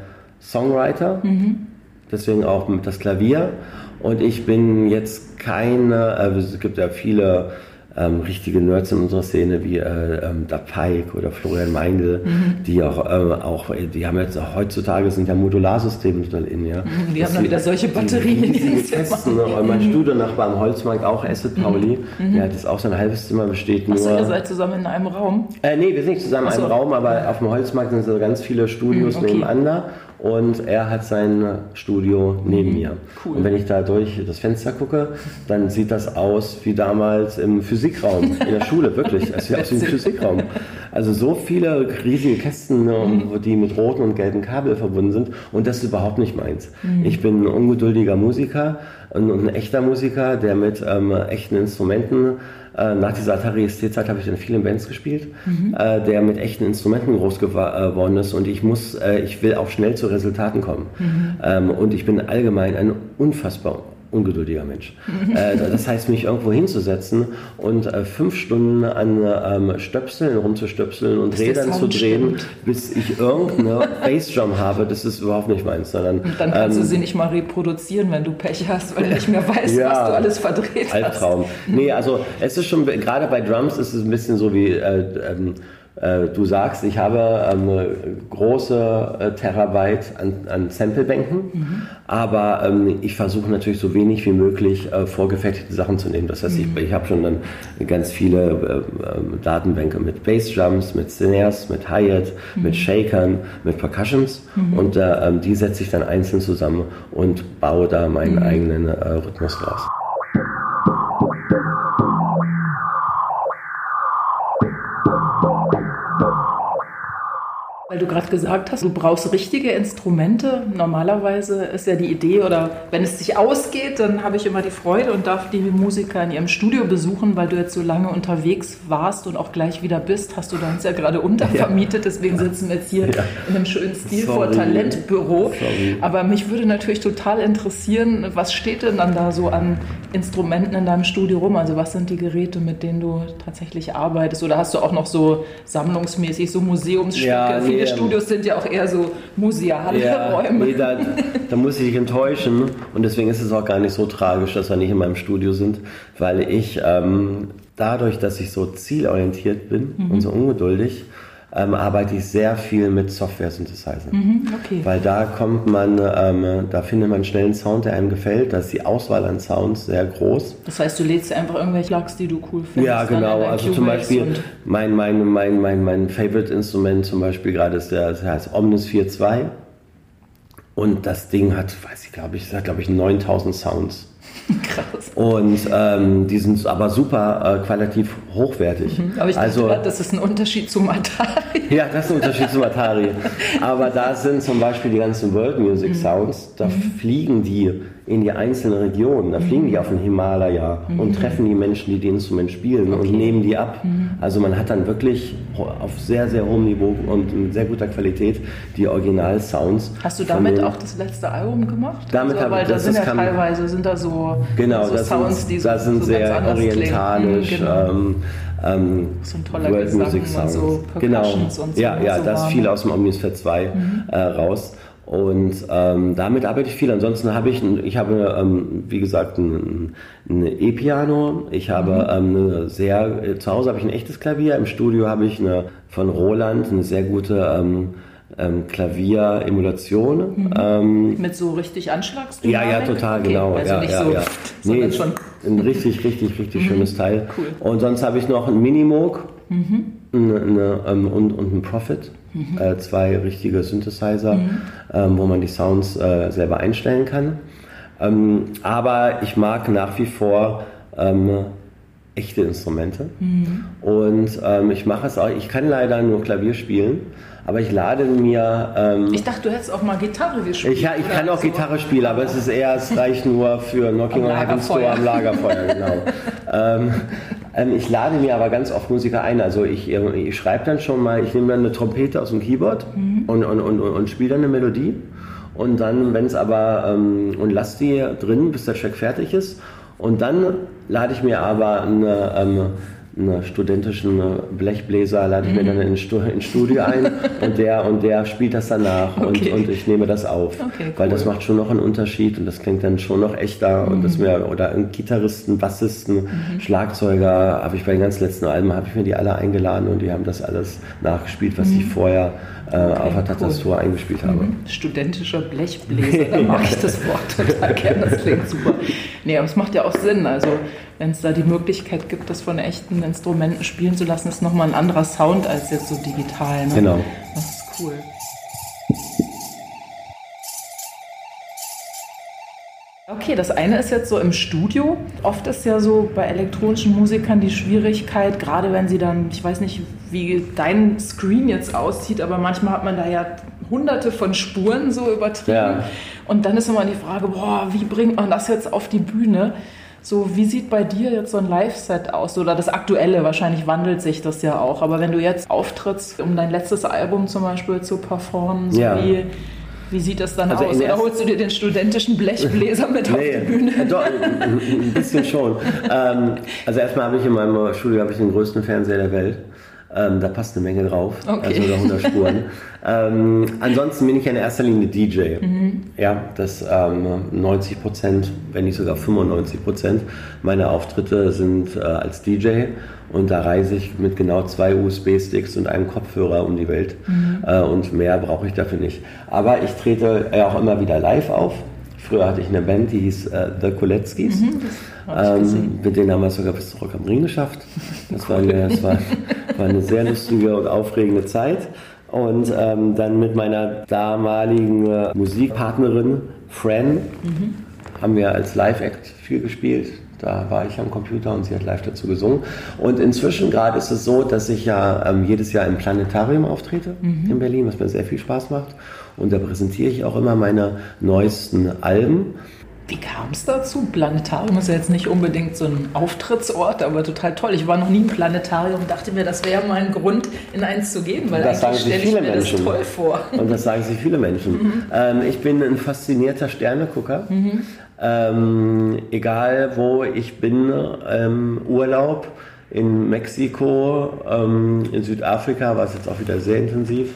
Songwriter. Mhm. Deswegen auch das Klavier. Und ich bin jetzt keine, äh, es gibt ja viele ähm, richtige Nerds in unserer Szene wie äh, ähm, da Pike oder Florian Meindl, mhm. die auch, äh, auch, die haben jetzt auch heutzutage sind ja Modularsysteme total in, ja. Mhm, die haben dann wieder solche Batterien in den Testen. Ne? Und mein mhm. Studionnachbar am Holzmarkt, auch Asset Pauli, mhm. der hat jetzt auch sein halbes Zimmer besteht nur. Achso, ihr seid zusammen in einem Raum? Äh, nee, wir sind nicht zusammen in einem Raum, aber auf dem Holzmarkt sind so ganz viele Studios mhm, okay. nebeneinander und er hat sein Studio neben mir. Cool. Und wenn ich da durch das Fenster gucke, dann sieht das aus wie damals im Physikraum in der Schule, wirklich. Es sieht aus wie im Physikraum. Also so viele riesige Kästen, ne, mhm. die mit roten und gelben Kabel verbunden sind und das ist überhaupt nicht meins. Mhm. Ich bin ein ungeduldiger Musiker und ein echter Musiker, der mit ähm, echten Instrumenten äh, nach dieser Atari ST-Zeit habe ich in vielen Bands gespielt, mhm. äh, der mit echten Instrumenten groß äh, geworden ist und ich muss, äh, ich will auch schnell zu Resultaten kommen. Mhm. Ähm, und ich bin allgemein ein unfassbar ungeduldiger Mensch. äh, das heißt, mich irgendwo hinzusetzen und äh, fünf Stunden an ähm, Stöpseln rumzustöpseln und Rädern zu drehen, stimmt. bis ich irgendeine Bassdrum habe, das ist überhaupt nicht meins. Sondern, und dann kannst ähm, du sie nicht mal reproduzieren, wenn du Pech hast, weil du nicht mehr weißt, ja, was du alles verdreht Albtraum. hast. Albtraum. Nee, also es ist schon, gerade bei Drums ist es ein bisschen so wie äh, ähm, äh, du sagst, ich habe große äh, Terabyte an, an Samplebänken, mhm. aber ähm, ich versuche natürlich so wenig wie möglich äh, vorgefertigte Sachen zu nehmen. Das heißt, mhm. ich, ich habe schon dann ganz viele äh, ähm, Datenbänke mit Bassdrums, mit Snares, mit Hi-Hat, mhm. mit Shakern, mit Percussions mhm. und äh, ähm, die setze ich dann einzeln zusammen und baue da meinen mhm. eigenen äh, Rhythmus draus. Weil du gerade gesagt hast, du brauchst richtige Instrumente. Normalerweise ist ja die Idee, oder wenn es sich ausgeht, dann habe ich immer die Freude und darf die Musiker in ihrem Studio besuchen, weil du jetzt so lange unterwegs warst und auch gleich wieder bist. Hast du da uns ja gerade untervermietet, deswegen sitzen wir jetzt hier ja. in einem schönen Stil vor Talentbüro. Sorry. Aber mich würde natürlich total interessieren, was steht denn dann da so an Instrumenten in deinem Studio rum? Also was sind die Geräte, mit denen du tatsächlich arbeitest? Oder hast du auch noch so sammlungsmäßig so Museumsstücke? Ja, nee, viele Studios sind ja auch eher so museale ja, Räume. Nee, da, da, muss ich dich enttäuschen und deswegen ist es auch gar nicht so tragisch, dass wir nicht in meinem Studio sind, weil ich ähm, dadurch, dass ich so zielorientiert bin mhm. und so ungeduldig, ähm, arbeite ich sehr viel mit Software-Synthesizern. Mhm, okay. Weil da kommt man, ähm, da findet man schnell einen Sound, der einem gefällt. Da ist die Auswahl an Sounds sehr groß. Das heißt, du lädst einfach irgendwelche Logs, die du cool findest. Ja, genau. Also zum Beispiel mein, mein, mein, mein, mein Favorite-Instrument zum Beispiel gerade ist der, das heißt Omnis 4.2. Und das Ding hat, weiß ich, glaube ich, hat, glaube ich, 9000 Sounds. Krass. Und ähm, die sind aber super äh, qualitativ hochwertig. Mhm, aber ich also, dachte, das ist ein Unterschied zum Atari. ja, das ist ein Unterschied zum Atari. Aber da sind zum Beispiel die ganzen World Music mhm. Sounds, da mhm. fliegen die in die einzelnen Regionen. Da fliegen die auf den Himalaya mhm. und treffen die Menschen, die das Instrument spielen okay. und nehmen die ab. Mhm. Also man hat dann wirklich auf sehr, sehr hohem Niveau und mit sehr guter Qualität die Original-Sounds. Hast du damit auch das letzte Album gemacht? Damit also, weil da sind ja teilweise sind da so, genau, so Sounds, sind, die so, da sind so sehr orientalisch. Genau. Ähm, ähm, so ein toller World Music Sounds. So genau. Und so ja, ja, so das viel aus dem Omnisphere 2 mhm. äh, raus. Und ähm, damit arbeite ich viel. Ansonsten habe ich, ich habe, ähm, wie gesagt, ein, ein E-Piano. Ich habe mhm. ähm, eine sehr, zu Hause habe ich ein echtes Klavier. Im Studio habe ich eine von Roland eine sehr gute ähm, ähm, Klavier-Emulation. Mhm. Ähm, Mit so richtig Anschlagsdynamik? Ja, ja, total, okay. genau. Also ja, nicht ja, so, ja. Nee, schon ein richtig, richtig, richtig mhm. schönes Teil. Cool. Und sonst habe ich noch ein Minimoog mhm. eine, eine, ähm, und, und ein Profit. Mhm. Äh, zwei richtige Synthesizer, mhm. ähm, wo man die Sounds äh, selber einstellen kann. Ähm, aber ich mag nach wie vor ähm, echte Instrumente. Mhm. Und ähm, ich mache es auch, ich kann leider nur Klavier spielen. Aber ich lade mir. Ähm, ich dachte, du hättest auch mal Gitarre gespielt. Ich, ich kann auch so. Gitarre spielen, aber es ist eher, es reicht nur für Knocking on Heaven's Door am Lagerfeuer, genau. ähm, ähm, ich lade mir aber ganz oft Musiker ein. Also ich, ich schreibe dann schon mal, ich nehme dann eine Trompete aus dem Keyboard mhm. und, und, und, und spiele dann eine Melodie. Und dann, wenn es aber, ähm, und lass die drin, bis der Track fertig ist. Und dann lade ich mir aber eine, einen studentischen Blechbläser lade ich mir dann ins Studio ein und der und der spielt das danach okay. und, und ich nehme das auf. Okay, cool. Weil das macht schon noch einen Unterschied und das klingt dann schon noch echter mhm. und das mir, oder ein Gitarristen, Bassisten, mhm. Schlagzeuger, habe ich bei den ganz letzten Alben, habe ich mir die alle eingeladen und die haben das alles nachgespielt, was mhm. ich vorher äh, okay, auf der Tastatur cool. eingespielt habe. Mhm. Studentischer Blechbläser, da mache ich das Wort total gerne, das klingt super. Nee, aber es macht ja auch Sinn, also wenn es da die Möglichkeit gibt, das von echten Instrumenten spielen zu lassen, ist nochmal ein anderer Sound als jetzt so digital. Ne? Genau. Das ist cool. Okay, das eine ist jetzt so im Studio. Oft ist ja so bei elektronischen Musikern die Schwierigkeit, gerade wenn sie dann, ich weiß nicht, wie dein Screen jetzt aussieht, aber manchmal hat man da ja hunderte von Spuren so übertrieben. Ja. Und dann ist immer die Frage, boah, wie bringt man das jetzt auf die Bühne? So, wie sieht bei dir jetzt so ein Live-Set aus? Oder das aktuelle, wahrscheinlich wandelt sich das ja auch. Aber wenn du jetzt auftrittst, um dein letztes Album zum Beispiel zu performen, so ja. wie, wie sieht das dann also aus? Oder holst du dir den studentischen Blechbläser mit nee, auf die Bühne? Doch, ein bisschen schon. ähm, also erstmal habe ich in meinem Studio ich den größten Fernseher der Welt. Ähm, da passt eine Menge drauf, okay. also 100 Spuren. ähm, ansonsten bin ich in erster Linie DJ. Mhm. Ja, das ähm, 90 Prozent, wenn nicht sogar 95 Prozent meiner Auftritte sind äh, als DJ und da reise ich mit genau zwei USB-Sticks und einem Kopfhörer um die Welt mhm. äh, und mehr brauche ich dafür nicht. Aber ich trete auch immer wieder live auf. Früher hatte ich eine Band, die hieß äh, The Koletskis. Mhm, ähm, mit denen haben wir sogar bis zu Rock am Ring geschafft. Das war eine, das war, war eine sehr lustige und aufregende Zeit. Und ähm, dann mit meiner damaligen äh, Musikpartnerin Fran mhm. haben wir als Live-Act viel gespielt. Da war ich am Computer und sie hat live dazu gesungen. Und inzwischen gerade ist es so, dass ich ja ähm, jedes Jahr im Planetarium auftrete mhm. in Berlin, was mir sehr viel Spaß macht. Und da präsentiere ich auch immer meine neuesten Alben. Wie kam es dazu? Planetarium ist ja jetzt nicht unbedingt so ein Auftrittsort, aber total toll. Ich war noch nie im Planetarium, dachte mir, das wäre mal ein Grund, in eins zu gehen, weil das eigentlich stelle ich mir Menschen. das toll vor. Und das sagen sich viele Menschen. Mhm. Ähm, ich bin ein faszinierter Sternegucker. Mhm. Ähm, egal wo ich bin, ähm, Urlaub in Mexiko, ähm, in Südafrika war es jetzt auch wieder sehr intensiv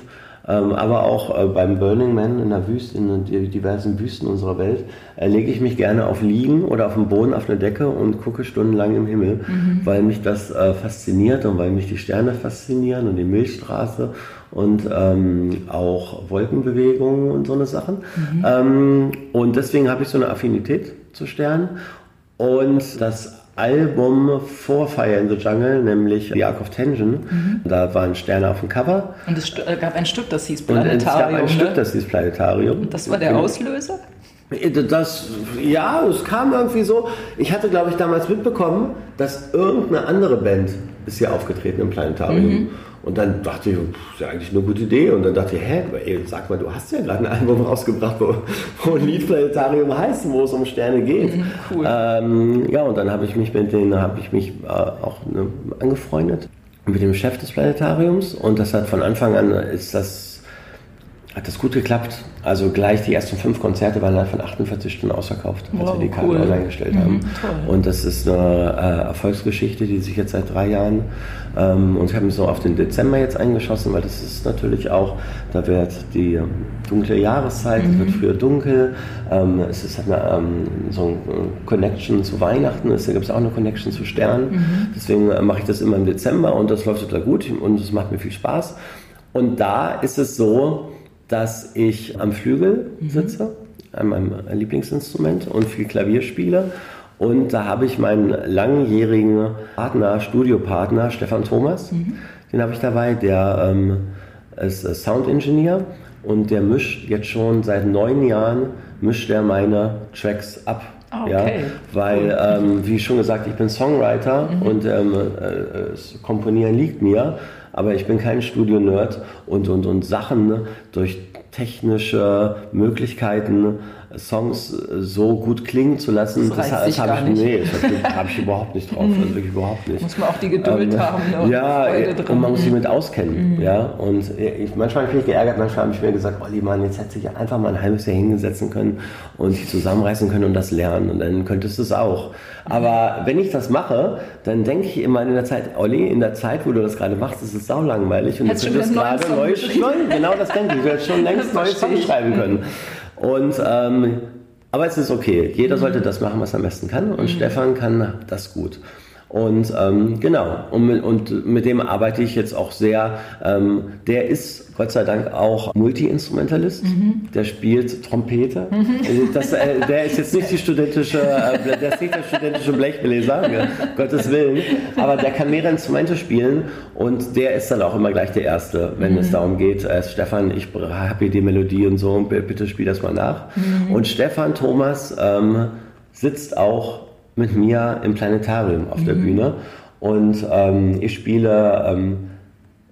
aber auch äh, beim Burning Man in der Wüste, in den diversen Wüsten unserer Welt, äh, lege ich mich gerne auf Liegen oder auf dem Boden auf eine Decke und gucke stundenlang im Himmel, mhm. weil mich das äh, fasziniert und weil mich die Sterne faszinieren und die Milchstraße und ähm, auch Wolkenbewegungen und so eine Sachen. Mhm. Ähm, und deswegen habe ich so eine Affinität zu Sternen. Und das Album vor Fire in the Jungle, nämlich The Ark of Tension. Mhm. Da waren Sterne auf dem Cover. Und es gab ein Stück, das hieß Planetarium. Und es gab ein ne? Stück, das hieß Planetarium. Und das war der Auslöser? Das, ja, es kam irgendwie so. Ich hatte, glaube ich, damals mitbekommen, dass irgendeine andere Band ist hier aufgetreten im Planetarium. Mhm. Und dann dachte ich, das ist ja eigentlich eine gute Idee. Und dann dachte ich, hä, ey, sag mal, du hast ja gerade ein Album rausgebracht, wo, wo ein Lied Planetarium heißt, wo es um Sterne geht. Mhm, cool. Ähm, ja, und dann habe ich mich mit denen, habe ich mich äh, auch ne, angefreundet mit dem Chef des Planetariums. Und das hat von Anfang an ist das hat das gut geklappt. Also gleich die ersten fünf Konzerte waren halt von 48 Stunden ausverkauft, als wow, wir die Karten cool. online gestellt haben. Mhm, und das ist eine äh, Erfolgsgeschichte, die sich jetzt seit drei Jahren ähm, und ich habe mich so auf den Dezember jetzt eingeschossen, weil das ist natürlich auch, da wird die ähm, dunkle Jahreszeit, mhm. es wird früher dunkel, ähm, es ist eine, ähm, so ein Connection zu Weihnachten, es gibt auch eine Connection zu Sternen. Mhm. Deswegen äh, mache ich das immer im Dezember und das läuft total gut und es macht mir viel Spaß. Und da ist es so, dass ich am Flügel mhm. sitze, an meinem Lieblingsinstrument und viel Klavier spiele. Und da habe ich meinen langjährigen Partner, Studiopartner Stefan Thomas, mhm. den habe ich dabei, der ähm, ist Sound Engineer und der mischt jetzt schon seit neun Jahren, mischt er meine Tracks ab. Ah, okay. Ja, weil, ähm, wie schon gesagt, ich bin Songwriter mhm. und ähm, äh, Komponieren liegt mir aber ich bin kein Studio-Nerd und, und, und Sachen durch technische Möglichkeiten Songs so gut klingen zu lassen, das, das habe ich, nee, das hab ich überhaupt nicht drauf, also wirklich überhaupt nicht. Muss man auch die Geduld ähm, haben. Ne? Ja, und man muss sich mit auskennen. Mhm. Ja, und ich, manchmal habe ich mich geärgert, manchmal habe ich mir gesagt, Olli, Mann, jetzt hätte ich einfach mal ein halbes Jahr hingesetzen können und sich zusammenreißen können und das lernen und dann könntest du es auch. Aber wenn ich das mache, dann denke ich immer in der Zeit, Olli, in der Zeit, wo du das gerade machst, ist es sau langweilig und Hättest du könntest gerade neu schreiben. Genau das denke ich. Du hättest schon längst neue Songs schreiben können. Und ähm, aber es ist okay. Jeder sollte das machen, was er am besten kann. Und mhm. Stefan kann das gut. Und ähm, genau, und mit, und mit dem arbeite ich jetzt auch sehr. Ähm, der ist Gott sei Dank auch Multi-Instrumentalist. Mhm. Der spielt Trompete. Mhm. Das, äh, der ist jetzt nicht die studentische, äh, der ist nicht der studentische Blechbläser, ja, Gottes Willen. Aber der kann mehrere Instrumente spielen und der ist dann auch immer gleich der Erste, wenn mhm. es darum geht, äh, Stefan, ich habe hier die Melodie und so, bitte spiel das mal nach. Mhm. Und Stefan Thomas ähm, sitzt auch mit mir im Planetarium auf mhm. der Bühne. Und ähm, ich spiele ähm,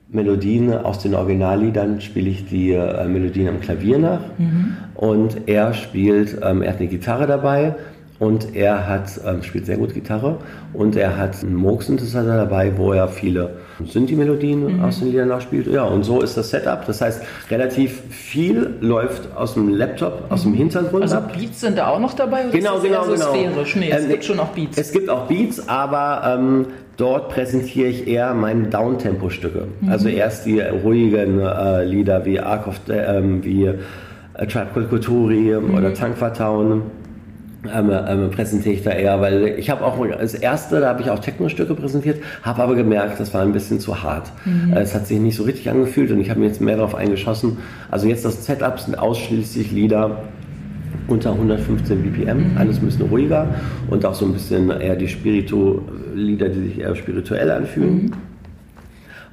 Melodien aus den Originalliedern, spiele ich die äh, Melodien am Klavier nach. Mhm. Und er spielt, ähm, er hat eine Gitarre dabei und er hat, ähm, spielt sehr gut Gitarre und er hat einen Moog-Synthesizer dabei, wo er viele Synthi-Melodien mhm. aus den Liedern nachspielt. Ja, und so ist das Setup. Das heißt, relativ viel läuft aus dem Laptop, aus dem Hintergrund also ab. Beats sind da auch noch dabei? Oder genau, genau, so genau. Sphärisch? Nee, es ähm, gibt schon auch Beats. Es gibt auch Beats, aber ähm, dort präsentiere ich eher meine Downtempo-Stücke. Mhm. Also erst die ruhigen äh, Lieder wie Ark of, äh, wie äh, Tribe Called Kulturi mhm. oder Tankwa Town ähm, ähm, präsentiere ich da eher, weil ich habe auch als erste, da habe ich auch Techno-Stücke präsentiert, habe aber gemerkt, das war ein bisschen zu hart. Mhm. Es hat sich nicht so richtig angefühlt und ich habe mir jetzt mehr darauf eingeschossen. Also jetzt das Setup sind ausschließlich Lieder unter 115 BPM, mhm. alles ein bisschen ruhiger und auch so ein bisschen eher die Spiritu Lieder, die sich eher spirituell anfühlen. Mhm.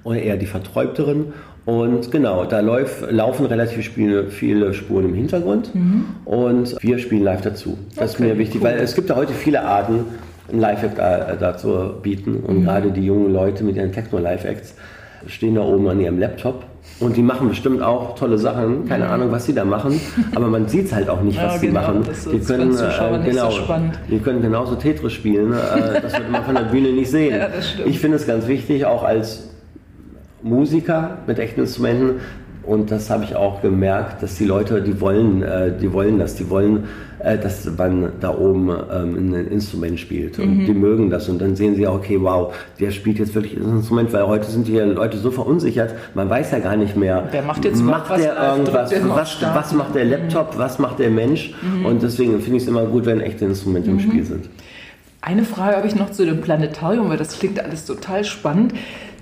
Oder eher die verträubteren und genau, da läuft, laufen relativ viele, viele Spuren im Hintergrund mhm. und wir spielen live dazu. Das okay, ist mir wichtig, cool. weil es gibt ja heute viele Arten, ein Live-Act dazu bieten und mhm. gerade die jungen Leute mit ihren Techno-Live-Acts stehen da oben an ihrem Laptop und die machen bestimmt auch tolle Sachen. Keine mhm. Ahnung, was sie da machen, aber man sieht es halt auch nicht, was ja, sie genau, machen. Das die können, äh, genau, so die können genauso Tetris spielen. Äh, das wird man von der Bühne nicht sehen. Ja, ich finde es ganz wichtig, auch als Musiker mit echten Instrumenten. Und das habe ich auch gemerkt, dass die Leute, die wollen, äh, die wollen das, die wollen, äh, dass man da oben ähm, ein Instrument spielt. Und mhm. die mögen das. Und dann sehen sie, okay, wow, der spielt jetzt wirklich ein Instrument, weil heute sind die Leute so verunsichert, man weiß ja gar nicht mehr. Der macht jetzt macht der irgendwas, was, was, macht der Laptop, mhm. was macht der Mensch? Mhm. Und deswegen finde ich es immer gut, wenn echte Instrumente im mhm. Spiel sind. Eine Frage habe ich noch zu dem Planetarium, weil das klingt alles total spannend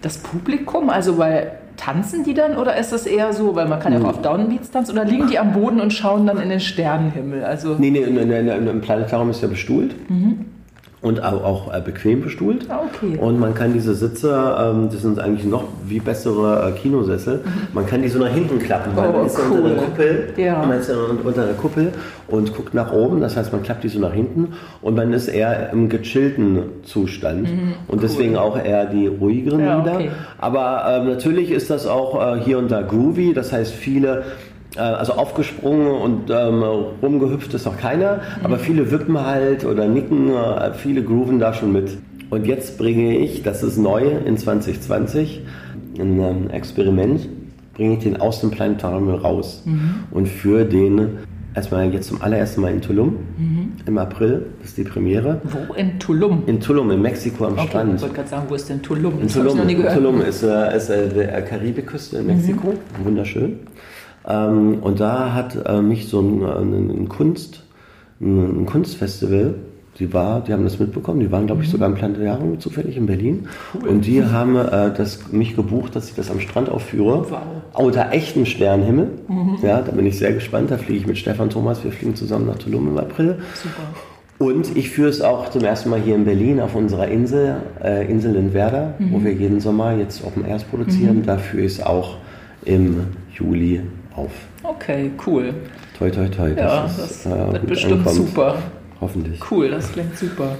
das Publikum? Also weil tanzen die dann oder ist das eher so, weil man kann ja auch auf Downbeats tanzen oder liegen die am Boden und schauen dann in den Sternenhimmel? Also nee, nee, nee, nee im Planetarium ist ja bestuhlt. Mhm. Und auch äh, bequem bestuhlt. Ah, okay. Und man kann diese Sitze, ähm, das sind eigentlich noch wie bessere äh, Kinosessel, mhm. man kann die so nach hinten klappen. Oh, man ist cool. unter der Kuppel, Ja. man ist unter der Kuppel und guckt nach oben. Das heißt, man klappt die so nach hinten und man ist eher im gechillten Zustand und deswegen auch eher die ruhigeren Mhm, Ja, Lieder. okay. Aber ähm, natürlich ist das auch äh, hier und da groovy. Das heißt, viele also aufgesprungen und ähm, rumgehüpft ist noch keiner, aber viele wippen halt oder nicken, äh, viele grooven da schon mit. Und jetzt bringe ich, das ist neu in 2020, ein ähm, Experiment, bringe ich den aus dem Planetarium raus und führe den erstmal jetzt zum allerersten Mal in Tulum im April, das ist die Premiere. Wo? In Tulum. In Tulum, in Mexiko am Okay, Strand. ich wollte gerade sagen, wo ist denn Tulum? In Das hab ich Tulum, noch nie gehört. Mhm. Tulum ist, äh, ist äh, der Karibikküste in Mexiko, wunderschön. Ähm, und da hat äh, mich so ein, ein, ein Kunst, ein, ein Kunstfestival, die war, die haben das mitbekommen, die waren glaube Mhm. ich sogar im Planetarium zufällig in Berlin und die haben äh, das, mich gebucht, dass ich das am Strand aufführe, Wow. unter echtem Sternenhimmel. Mhm. Ja, da bin ich sehr gespannt, da fliege ich mit Stefan Thomas, wir fliegen zusammen nach Tulum im April. Super. Und ich führe es auch zum ersten Mal hier in Berlin auf unserer Insel, äh, Insel in Werder, Mhm. wo wir jeden Sommer jetzt Open Airs produzieren. Da führe ich es auch im Juli auf. Okay, cool. Toi, toi, toi. Ja, dass das äh, wird bestimmt ankommt. super. Hoffentlich. Cool, das klingt super.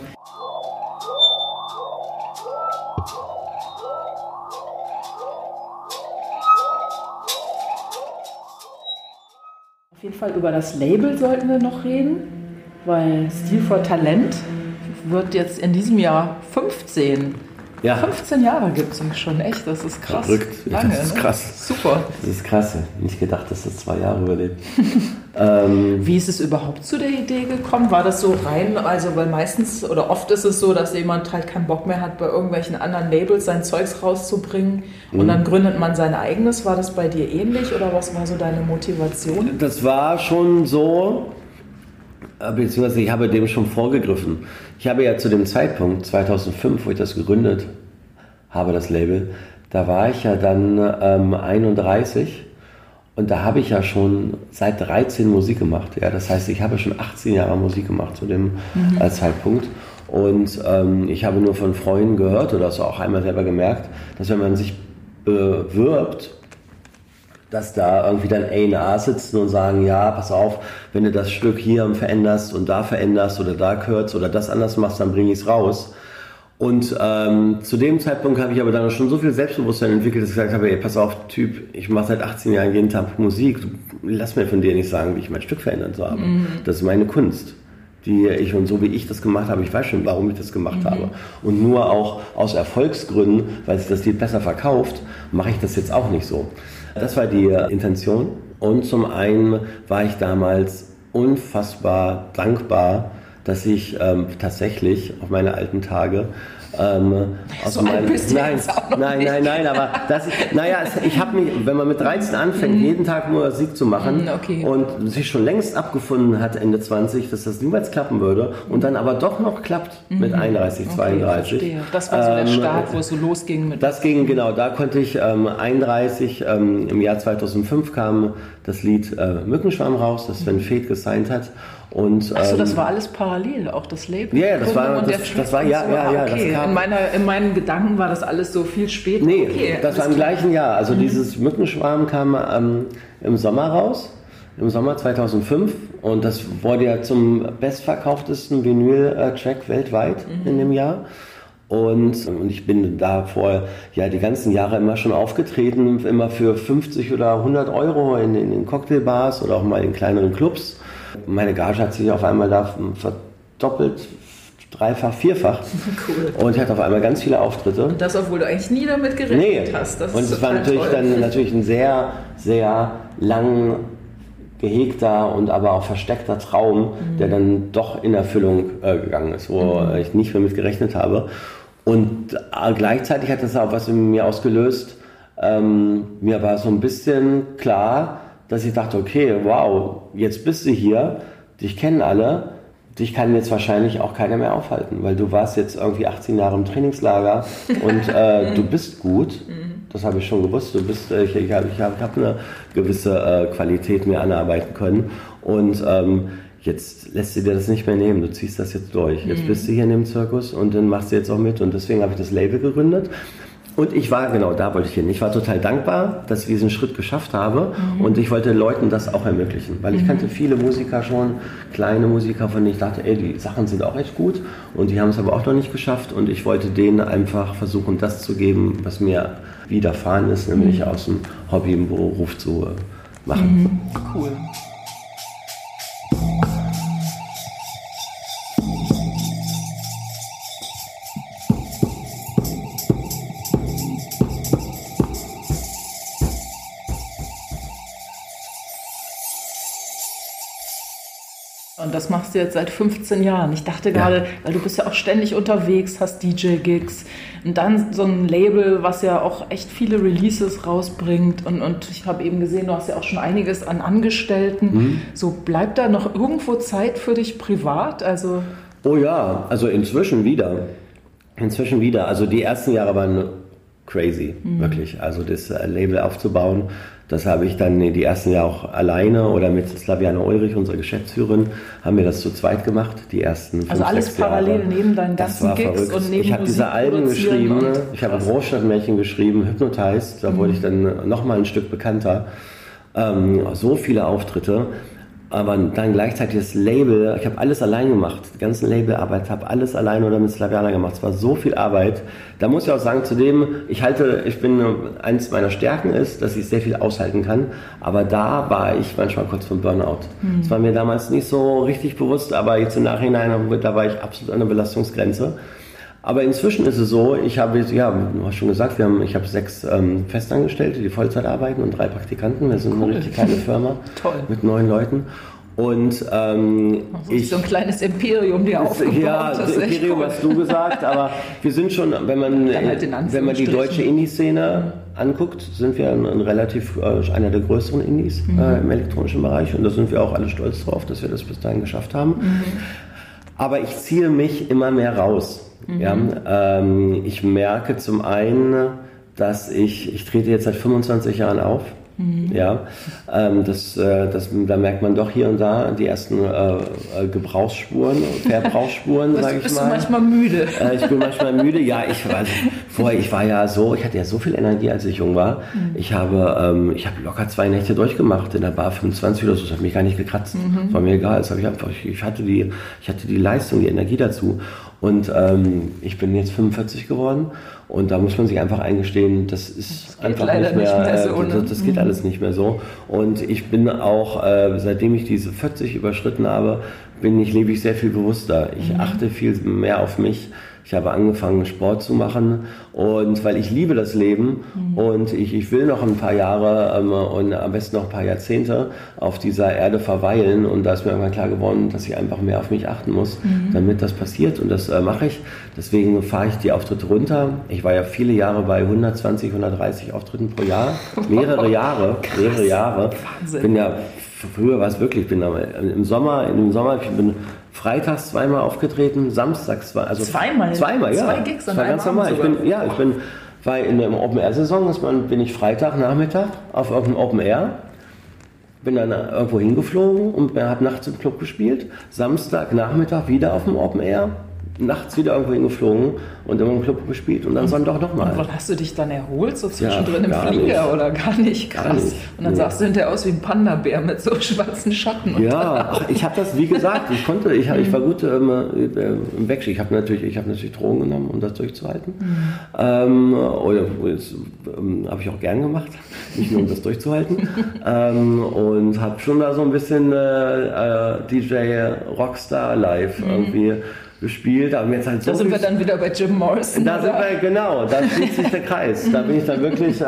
Auf jeden Fall über das Label sollten wir noch reden, weil Stil for Talent wird jetzt in diesem Jahr 15. Ja. 15 Jahre gibt es mich schon, echt, das ist krass. Verrückt. Lange, das ist ne? krass. Super. Das ist krass. Nicht gedacht, dass das zwei Jahre überlebt. ähm, Wie ist es überhaupt zu der Idee gekommen? War das so rein, also weil meistens oder oft ist es so, dass jemand halt keinen Bock mehr hat, bei irgendwelchen anderen Labels sein Zeugs rauszubringen und dann gründet man sein eigenes. War das bei dir ähnlich oder was war so deine Motivation? das war schon so, beziehungsweise ich habe dem schon vorgegriffen. Ich habe ja zu dem Zeitpunkt, 2005, wo ich das gegründet habe, das Label, da war ich ja dann ähm, 31 und da habe ich ja schon seit 13 Musik gemacht. Ja, das heißt, ich habe schon 18 Jahre Musik gemacht zu dem äh, Zeitpunkt. Und ähm, ich habe nur von Freunden gehört oder so auch einmal selber gemerkt, dass wenn man sich bewirbt, dass da irgendwie dann A&R sitzen und sagen, ja, pass auf, wenn du das Stück hier veränderst und da veränderst oder da kürzt oder das anders machst, dann bring ich es raus. Und ähm, zu dem Zeitpunkt habe ich aber dann schon so viel Selbstbewusstsein entwickelt, dass ich gesagt habe, ey, pass auf, Typ, ich mache seit 18 Jahren jeden Tag Musik, lass mir von dir nicht sagen, wie ich mein Stück verändern soll. Das ist meine Kunst die ich und so wie ich das gemacht habe, ich weiß schon, warum ich das gemacht habe. Und nur auch aus Erfolgsgründen, weil sich das Lied besser verkauft, mache ich das jetzt auch nicht so. Das war die äh, Intention. Und zum einen war ich damals unfassbar dankbar, dass ich ähm, tatsächlich auf meine alten Tage ähm, So meinem nein, nein, nein, nein, aber das, naja, ich habe mich, wenn man mit 13 anfängt, jeden Tag Musik zu machen Mhm, okay. und sich schon längst abgefunden hat Ende 20, dass das niemals klappen würde und dann aber doch noch klappt mit 31, Mhm. Okay, 32. verstehe. Das war so der Ähm, Start, wo es so losging mit. Das ging, genau, da konnte ich ähm, 31, ähm, im Jahr 2005 kam das Lied äh, Mückenschwarm raus, das Sven Feth gesigned hat. Und, Achso, ähm, das war alles parallel, auch das Label. Ja, ja, das war- das- das war- ja, ja, ja, das Okay, kam- in, meiner, in meinen Gedanken war das alles so viel später. Nee, okay, das war im klar. gleichen Jahr. Also dieses Mückenschwarm kam ähm, im Sommer raus, im Sommer 2005 und das wurde ja zum bestverkauftesten Vinyl-Track weltweit in dem Jahr. Und, und ich bin davor ja die ganzen Jahre immer schon aufgetreten, immer für 50 oder 100 Euro in, in den Cocktailbars oder auch mal in kleineren Clubs. Meine Gage hat sich auf einmal da verdoppelt, dreifach, vierfach. Cool. Und ich hatte auf einmal ganz viele Auftritte. Das, obwohl du eigentlich nie damit gerechnet Nee, hast. Das und es war natürlich toll. dann natürlich ein sehr, sehr lang gehegter und aber auch versteckter Traum, der dann doch in Erfüllung äh, gegangen ist, wo äh, ich nicht mehr mit gerechnet habe. Und äh, gleichzeitig hat das auch was in mir ausgelöst. Ähm, mir war so ein bisschen klar, dass ich dachte, okay, wow, jetzt bist du hier, dich kennen alle, dich kann jetzt wahrscheinlich auch keiner mehr aufhalten, weil du warst jetzt irgendwie 18 Jahre im Trainingslager und äh, du bist gut. Das habe ich schon gewusst. Du bist, äh, ich, ich habe ich hab, eine gewisse äh, Qualität mir anarbeiten können. Und ähm, jetzt lässt du dir das nicht mehr nehmen, du ziehst das jetzt durch. Jetzt mhm. bist du hier in dem Zirkus und dann machst du jetzt auch mit und deswegen habe ich das Label gegründet. Und ich war, genau, da wollte ich hin. Ich war total dankbar, dass ich diesen Schritt geschafft habe. Mhm. Und ich wollte Leuten das auch ermöglichen. Weil ich mhm. kannte viele Musiker schon, kleine Musiker, von denen ich dachte, ey, die Sachen sind auch echt gut. Und die haben es aber auch noch nicht geschafft. Und ich wollte denen einfach versuchen, das zu geben, was mir widerfahren ist, nämlich mhm. aus dem Hobby im Beruf zu machen. Mhm. Cool. Das machst du jetzt seit 15 Jahren. Ich dachte gerade, ja. weil du bist ja auch ständig unterwegs, hast DJ-Gigs und dann so ein Label, was ja auch echt viele Releases rausbringt. Und, und ich habe eben gesehen, du hast ja auch schon einiges an Angestellten. Mhm. So bleibt da noch irgendwo Zeit für dich privat? Also oh ja, also inzwischen wieder. Inzwischen wieder. Also die ersten Jahre waren crazy, mhm. wirklich. Also das äh, Label aufzubauen, das habe ich dann die ersten Jahre auch alleine oder mit Slaviana Ulrich, unserer Geschäftsführerin, haben wir das zu zweit gemacht, die ersten fünf, Also alles parallel Jahre. neben deinen ganzen Gigs verrückt. und neben Ich habe diese Alben geschrieben, ich habe Großstadtmärchen geschrieben, Hypnotized, da mhm. wurde ich dann nochmal ein Stück bekannter. Ähm, so viele Auftritte aber dann gleichzeitig das Label, ich habe alles allein gemacht, die ganze Labelarbeit, habe alles allein oder mit Slaviana gemacht. Es war so viel Arbeit. Da muss ich auch sagen, zudem, ich halte, ich bin, eins meiner Stärken ist, dass ich sehr viel aushalten kann. Aber da war ich manchmal kurz vom Burnout. Mhm. Das war mir damals nicht so richtig bewusst, aber jetzt im Nachhinein, da war ich absolut an der Belastungsgrenze. Aber inzwischen ist es so, ich habe, ja, du hast schon gesagt, wir haben, ich habe sechs ähm, Festangestellte, die Vollzeit arbeiten und drei Praktikanten. Wir sind cool. eine richtig kleine Firma Toll. mit neun Leuten. Und ähm, also ich, so ein kleines Imperium, die aufgebaut Ja, das Imperium cool. hast du gesagt, aber wir sind schon, wenn man, halt wenn man die deutsche Indie-Szene anguckt, sind wir ein, ein relativ äh, einer der größeren Indies mhm. äh, im elektronischen Bereich und da sind wir auch alle stolz drauf, dass wir das bis dahin geschafft haben. Mhm. Aber ich ziehe mich immer mehr raus. Mhm. Ja, ähm, ich merke zum einen, dass ich, ich trete jetzt seit 25 Jahren auf. Mhm. Ja, ähm, das, äh, das, da merkt man doch hier und da die ersten äh, äh Gebrauchsspuren, Verbrauchsspuren, sage ich bist mal. Bist du manchmal müde? Äh, ich bin manchmal müde. Ja, ich war, vorher, ich war ja so, ich hatte ja so viel Energie, als ich jung war. Mhm. Ich habe, ähm, ich habe locker zwei Nächte durchgemacht in der Bar 25 oder so. Das hat mich gar nicht gekratzt. Mhm. Das war mir egal. Das habe ich einfach, ich, ich hatte die, ich hatte die Leistung, die Energie dazu. Und ähm, ich bin jetzt 45 geworden und da muss man sich einfach eingestehen, das ist das einfach nicht mehr, nicht mehr so, äh, das, das, geht mhm. alles nicht mehr so. Und ich bin auch, äh, seitdem ich diese 40 überschritten habe, bin ich, lebe ich sehr viel bewusster. Ich mhm. achte viel mehr auf mich. Ich habe angefangen, Sport zu machen und weil ich liebe das Leben mhm. und ich, ich will noch ein paar Jahre ähm, und am besten noch ein paar Jahrzehnte auf dieser Erde verweilen und da ist mir irgendwann klar geworden, dass ich einfach mehr auf mich achten muss, mhm. damit das passiert und das äh, mache ich. Deswegen fahre ich die Auftritte runter. Ich war ja viele Jahre bei 120, 130 Auftritten pro Jahr, mehrere Jahre, mehrere Jahre. Wahnsinn. Bin ja früher war es wirklich, ich bin im Sommer, im Sommer, ich bin freitags zweimal aufgetreten, samstags zwei, also zweimal, zweimal, ja. Zwei Gigs an ganz normal. Ich bin, ja, ich bin, war in der Open Air Saison, bin ich Freitagnachmittag auf irgendeinem Open Air, bin dann irgendwo hingeflogen und habe nachts im Club gespielt, Samstagnachmittag wieder auf dem Open Air nachts wieder irgendwo hingeflogen und immer im Club gespielt und dann Sonntag nochmal. Und hast du dich dann erholt? So zwischendrin ja, im Flieger nicht. oder gar nicht? Krass. Gar nicht. Und dann nee. sahst du hinterher aus wie ein Panda-Bär mit so schwarzen Schatten. Ja, ich habe das, wie gesagt, ich konnte, ich, ich war gut ähm, äh, im Wechsel. Ich habe natürlich, hab natürlich Drogen genommen, um das durchzuhalten. Mhm. Ähm, oder das ähm, habe ich auch gern gemacht, nicht nur um das durchzuhalten. ähm, und habe schon da so ein bisschen äh, äh, DJ Rockstar live mhm. irgendwie gespielt. Aber jetzt halt so da sind wir dann wieder bei Jim Morrison. Da sind wir, genau, da schließt sich der Kreis. Da bin ich dann wirklich, äh,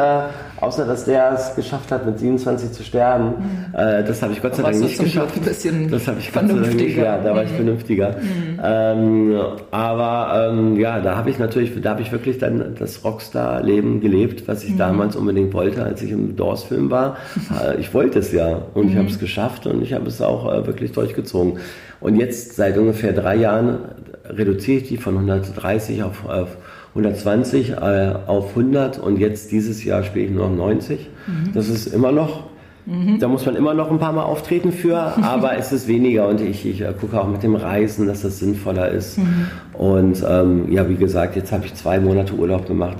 außer dass der es geschafft hat, mit 27 zu sterben, mhm. äh, das habe ich Gott sei Dank nicht geschafft. Ein bisschen das habe ich Gott sei Dank nicht, ja, da war ich mhm. vernünftiger. Mhm. Ähm, aber ähm, ja, da habe ich natürlich, da habe ich wirklich dann das Rockstar-Leben gelebt, was ich mhm. damals unbedingt wollte, als ich im Doors-Film war. Äh, ich wollte es ja und ich habe es geschafft und ich habe es auch äh, wirklich durchgezogen. Und jetzt seit ungefähr drei Jahren reduziere ich die von 130 auf, auf 120 äh, auf 100 und jetzt dieses Jahr spiele ich nur noch 90. Mhm. Das ist immer noch Mhm. Da muss man immer noch ein paar Mal auftreten für, aber es ist weniger und ich, ich äh, gucke auch mit dem Reisen, dass das sinnvoller ist. Mhm. Und ähm, ja, wie gesagt, jetzt habe ich zwei Monate Urlaub gemacht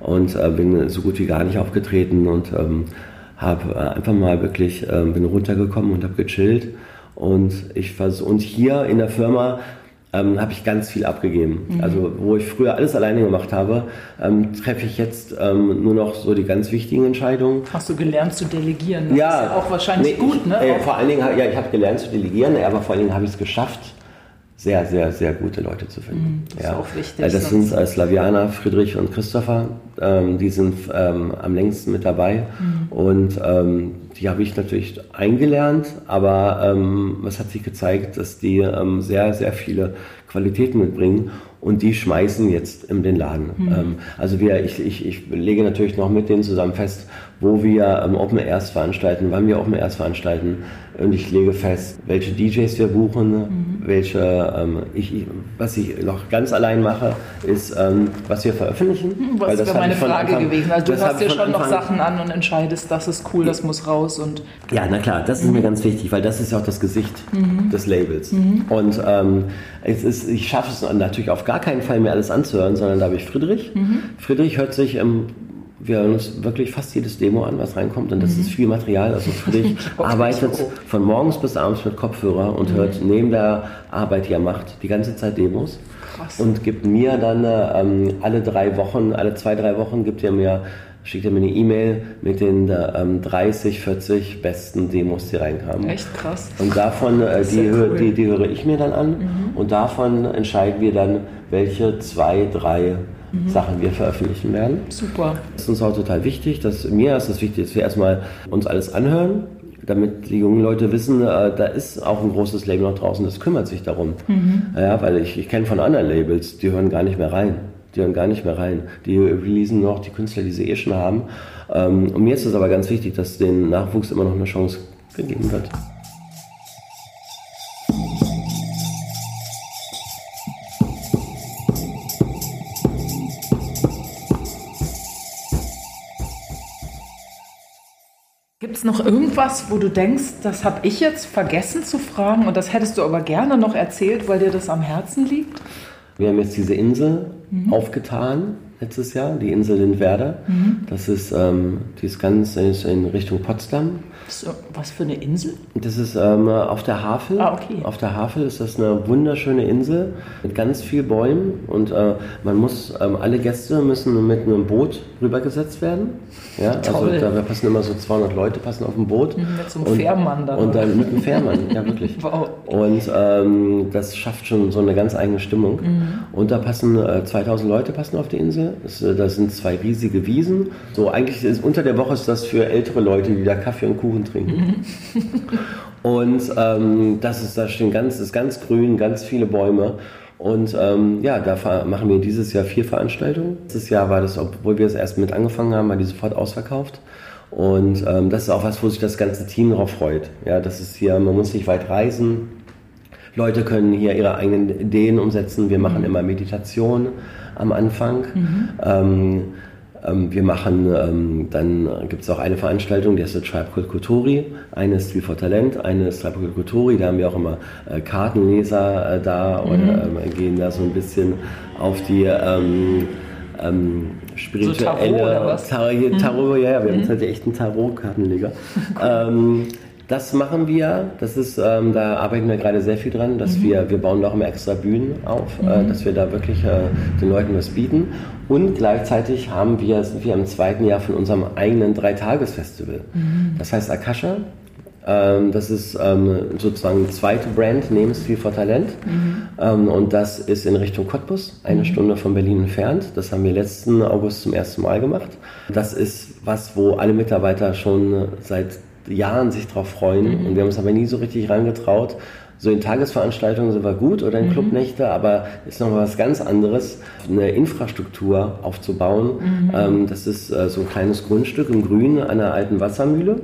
und äh, bin so gut wie gar nicht aufgetreten und ähm, habe äh, einfach mal wirklich, äh, bin runtergekommen und habe gechillt. Und ich und hier in der Firma ähm, habe ich ganz viel abgegeben. Mhm. Also wo ich früher alles alleine gemacht habe, ähm, treffe ich jetzt ähm, nur noch so die ganz wichtigen Entscheidungen. Hast du gelernt zu delegieren? Das ja, ist ja auch wahrscheinlich nee, gut, ne? Äh, vor allen Dingen, ja, ich habe gelernt zu delegieren, aber vor allen Dingen habe ich es geschafft, sehr, sehr, sehr gute Leute zu finden. Mhm, das ja. ist auch wichtig. Das sind äh, Slaviana, Friedrich und Christopher. Ähm, die sind ähm, am längsten mit dabei. Mhm. Und ähm, die habe ich natürlich eingelernt, aber ähm, es hat sich gezeigt, dass die ähm, sehr, sehr viele Qualitäten mitbringen und die schmeißen jetzt in den Laden. Mhm. Ähm, also wir, ich, ich, ich lege natürlich noch mit denen zusammen fest, wo wir ähm, Open Airs veranstalten, wann wir Open Airs veranstalten. Und ich lege fest, welche DJs wir buchen, mhm. welche, ähm, ich, ich, was ich noch ganz allein mache, ist, ähm, was wir veröffentlichen. Mhm, was wäre meine Frage Anfang, gewesen. Also du hast dir schon noch Sachen an und entscheidest, das ist cool, das muss raus. und Ja, na klar, das ist mhm. mir ganz wichtig, weil das ist ja auch das Gesicht mhm. des Labels. Mhm. Und es ist, ich schaffe es natürlich auf gar keinen Fall mir alles anzuhören, sondern da habe ich Friedrich. Mhm. Friedrich hört sich im wir hören uns wirklich fast jedes Demo an, was reinkommt. Und das mhm. ist viel Material. Also Friedrich arbeitet von morgens bis abends mit Kopfhörer und mhm. hört neben der Arbeit, die er macht, die ganze Zeit Demos. Krass. Und gibt mir dann ähm, alle drei Wochen, alle zwei, drei Wochen gibt er mir, schickt er mir eine E-Mail mit den ähm, 30, 40 besten Demos, die reinkamen. Echt krass. Und davon, äh, die, cool. die, die, höre ich mir dann an. Mhm. Und davon entscheiden wir dann, welche zwei, drei mhm. Sachen wir veröffentlichen werden. Super. Das ist uns auch total wichtig. Dass, mir ist es wichtig, dass wir erstmal uns alles anhören, damit die jungen Leute wissen, äh, da ist auch ein großes Label noch draußen, das kümmert sich darum. Mhm. Ja, weil ich, ich kenne von anderen Labels, die hören gar nicht mehr rein. Die hören gar nicht mehr rein. Die releasen noch die Künstler, die sie eh schon haben. Ähm, und mir ist es aber ganz wichtig, dass den Nachwuchs immer noch eine Chance gegeben wird. es noch irgendwas, wo du denkst, das habe ich jetzt vergessen zu fragen und das hättest du aber gerne noch erzählt, weil dir das am Herzen liegt? Wir haben jetzt diese Insel mhm. aufgetan letztes Jahr, die Insel Lindwerder. Mhm. Das ist, ähm, die ist ganz in Richtung Potsdam. So, was für eine Insel? Das ist ähm, auf der Havel. Ah, okay. Auf der Havel ist das eine wunderschöne Insel mit ganz vielen Bäumen und äh, man muss, ähm, alle Gäste müssen mit einem Boot rübergesetzt werden. Ja, also Toll. also da passen immer so 200 Leute passen auf dem Boot. Mhm, mit so einem und, Fährmann dann. Und dann mit einem Fährmann, ja wirklich. Wow. Und ähm, das schafft schon so eine ganz eigene Stimmung. Mhm. Und da passen äh, 2000 Leute passen auf die Insel. Das, äh, das, sind zwei riesige Wiesen. So eigentlich ist unter der Woche ist das für ältere Leute, die da Kaffee und Kuchen trinken. Mhm. und ähm, das ist, da stehen ganz, ist ganz grün, ganz viele Bäume. Und ähm, ja, da machen wir dieses Jahr vier Veranstaltungen. Dieses Jahr war das, obwohl wir es erst mit angefangen haben, war die sofort ausverkauft. Und ähm, das ist auch was, wo sich das ganze Team darauf freut. Ja, das ist hier, man muss nicht weit reisen. Leute können hier ihre eigenen Ideen umsetzen. Wir machen mhm. immer Meditation am Anfang. Mhm. Ähm, wir machen, ähm, dann gibt es auch eine Veranstaltung, die heißt Tribe Called Kotori. Eine ist Spiel for Talent, eine ist Tribe Called Kotori. Da haben wir auch immer äh, Kartenleser äh, da mhm. oder ähm, gehen da so ein bisschen auf die ähm, ähm, spirituelle so Tarot, Tarot, mhm. ja, ja, wir mhm. haben halt echt einen Tarot-Kartenleger. ähm, das machen wir. Das ist, ähm, da arbeiten wir gerade sehr viel dran, dass mhm. wir, wir bauen noch immer extra Bühnen auf, äh, mhm. äh, dass wir da wirklich äh, den Leuten was bieten. Und gleichzeitig haben wir, sind wir im zweiten Jahr von unserem eigenen Dreitagesfestival. Mhm. Das heißt Akasha. Ähm, das ist ähm, sozusagen die zweite Brand neben Stil for Talent. Mhm. Ähm, und das ist in Richtung Cottbus, eine mhm. Stunde von Berlin entfernt. Das haben wir letzten August zum ersten Mal gemacht. Das ist was, wo alle Mitarbeiter schon seit Jahren sich darauf freuen mhm. und wir haben es aber nie so richtig reingetraut. So in Tagesveranstaltungen sind wir gut oder in mhm. Clubnächte, aber ist noch was ganz anderes, eine Infrastruktur aufzubauen. Mhm. Ähm, das ist äh, so ein kleines Grundstück im Grün einer alten Wassermühle.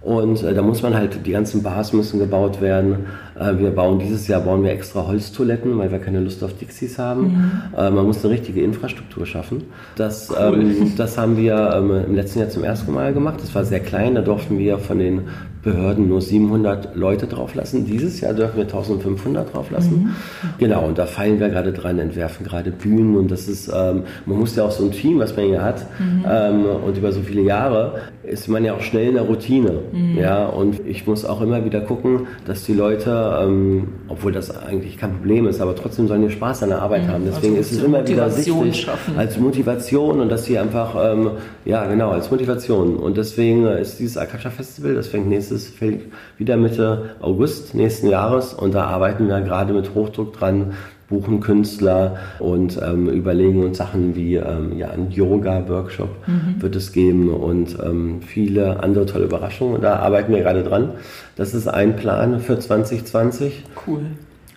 Und äh, da muss man halt, die ganzen Bars müssen gebaut werden. Äh, wir bauen dieses Jahr bauen wir extra Holztoiletten, weil wir keine Lust auf Dixies haben. Mhm. Äh, man muss eine richtige Infrastruktur schaffen. Das, cool. ähm, das haben wir ähm, im letzten Jahr zum ersten Mal gemacht. Das war sehr klein, da durften wir von den Behörden nur 700 Leute drauflassen. Dieses Jahr dürfen wir 1500 drauflassen. Mhm. Genau, und da fallen wir gerade dran, entwerfen gerade Bühnen und das ist, ähm, man muss ja auch so ein Team, was man hier hat mhm. ähm, und über so viele Jahre ist man ja auch schnell in der Routine. Mhm. Ja, und ich muss auch immer wieder gucken, dass die Leute, ähm, obwohl das eigentlich kein Problem ist, aber trotzdem sollen die Spaß an der Arbeit mhm. haben. Deswegen also ist es immer wieder wichtig schaffen. als Motivation und dass sie einfach, ähm, ja genau, als Motivation. Und deswegen ist dieses Akasha Festival, das fängt nächstes es fällt wieder Mitte August nächsten Jahres und da arbeiten wir gerade mit Hochdruck dran, buchen Künstler und ähm, überlegen uns Sachen wie ähm, ja, ein Yoga-Workshop mhm. wird es geben und ähm, viele andere tolle Überraschungen. Da arbeiten wir gerade dran. Das ist ein Plan für 2020. Cool.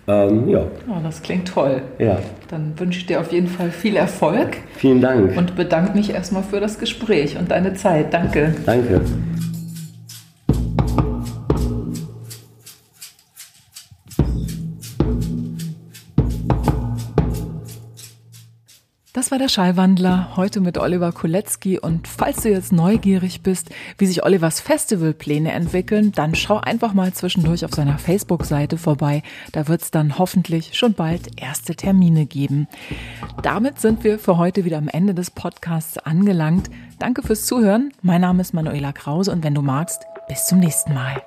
Ähm, ja. Oh, das klingt toll. Ja. Dann wünsche ich dir auf jeden Fall viel Erfolg. Vielen Dank. Und bedanke mich erstmal für das Gespräch und deine Zeit. Danke. Danke. Das war der Schallwandler, heute mit Oliver Kolecki. Und falls du jetzt neugierig bist, wie sich Olivers Festivalpläne entwickeln, dann schau einfach mal zwischendurch auf seiner Facebook-Seite vorbei. Da wird es dann hoffentlich schon bald erste Termine geben. Damit sind wir für heute wieder am Ende des Podcasts angelangt. Danke fürs Zuhören. Mein Name ist Manuela Krause und wenn du magst, bis zum nächsten Mal.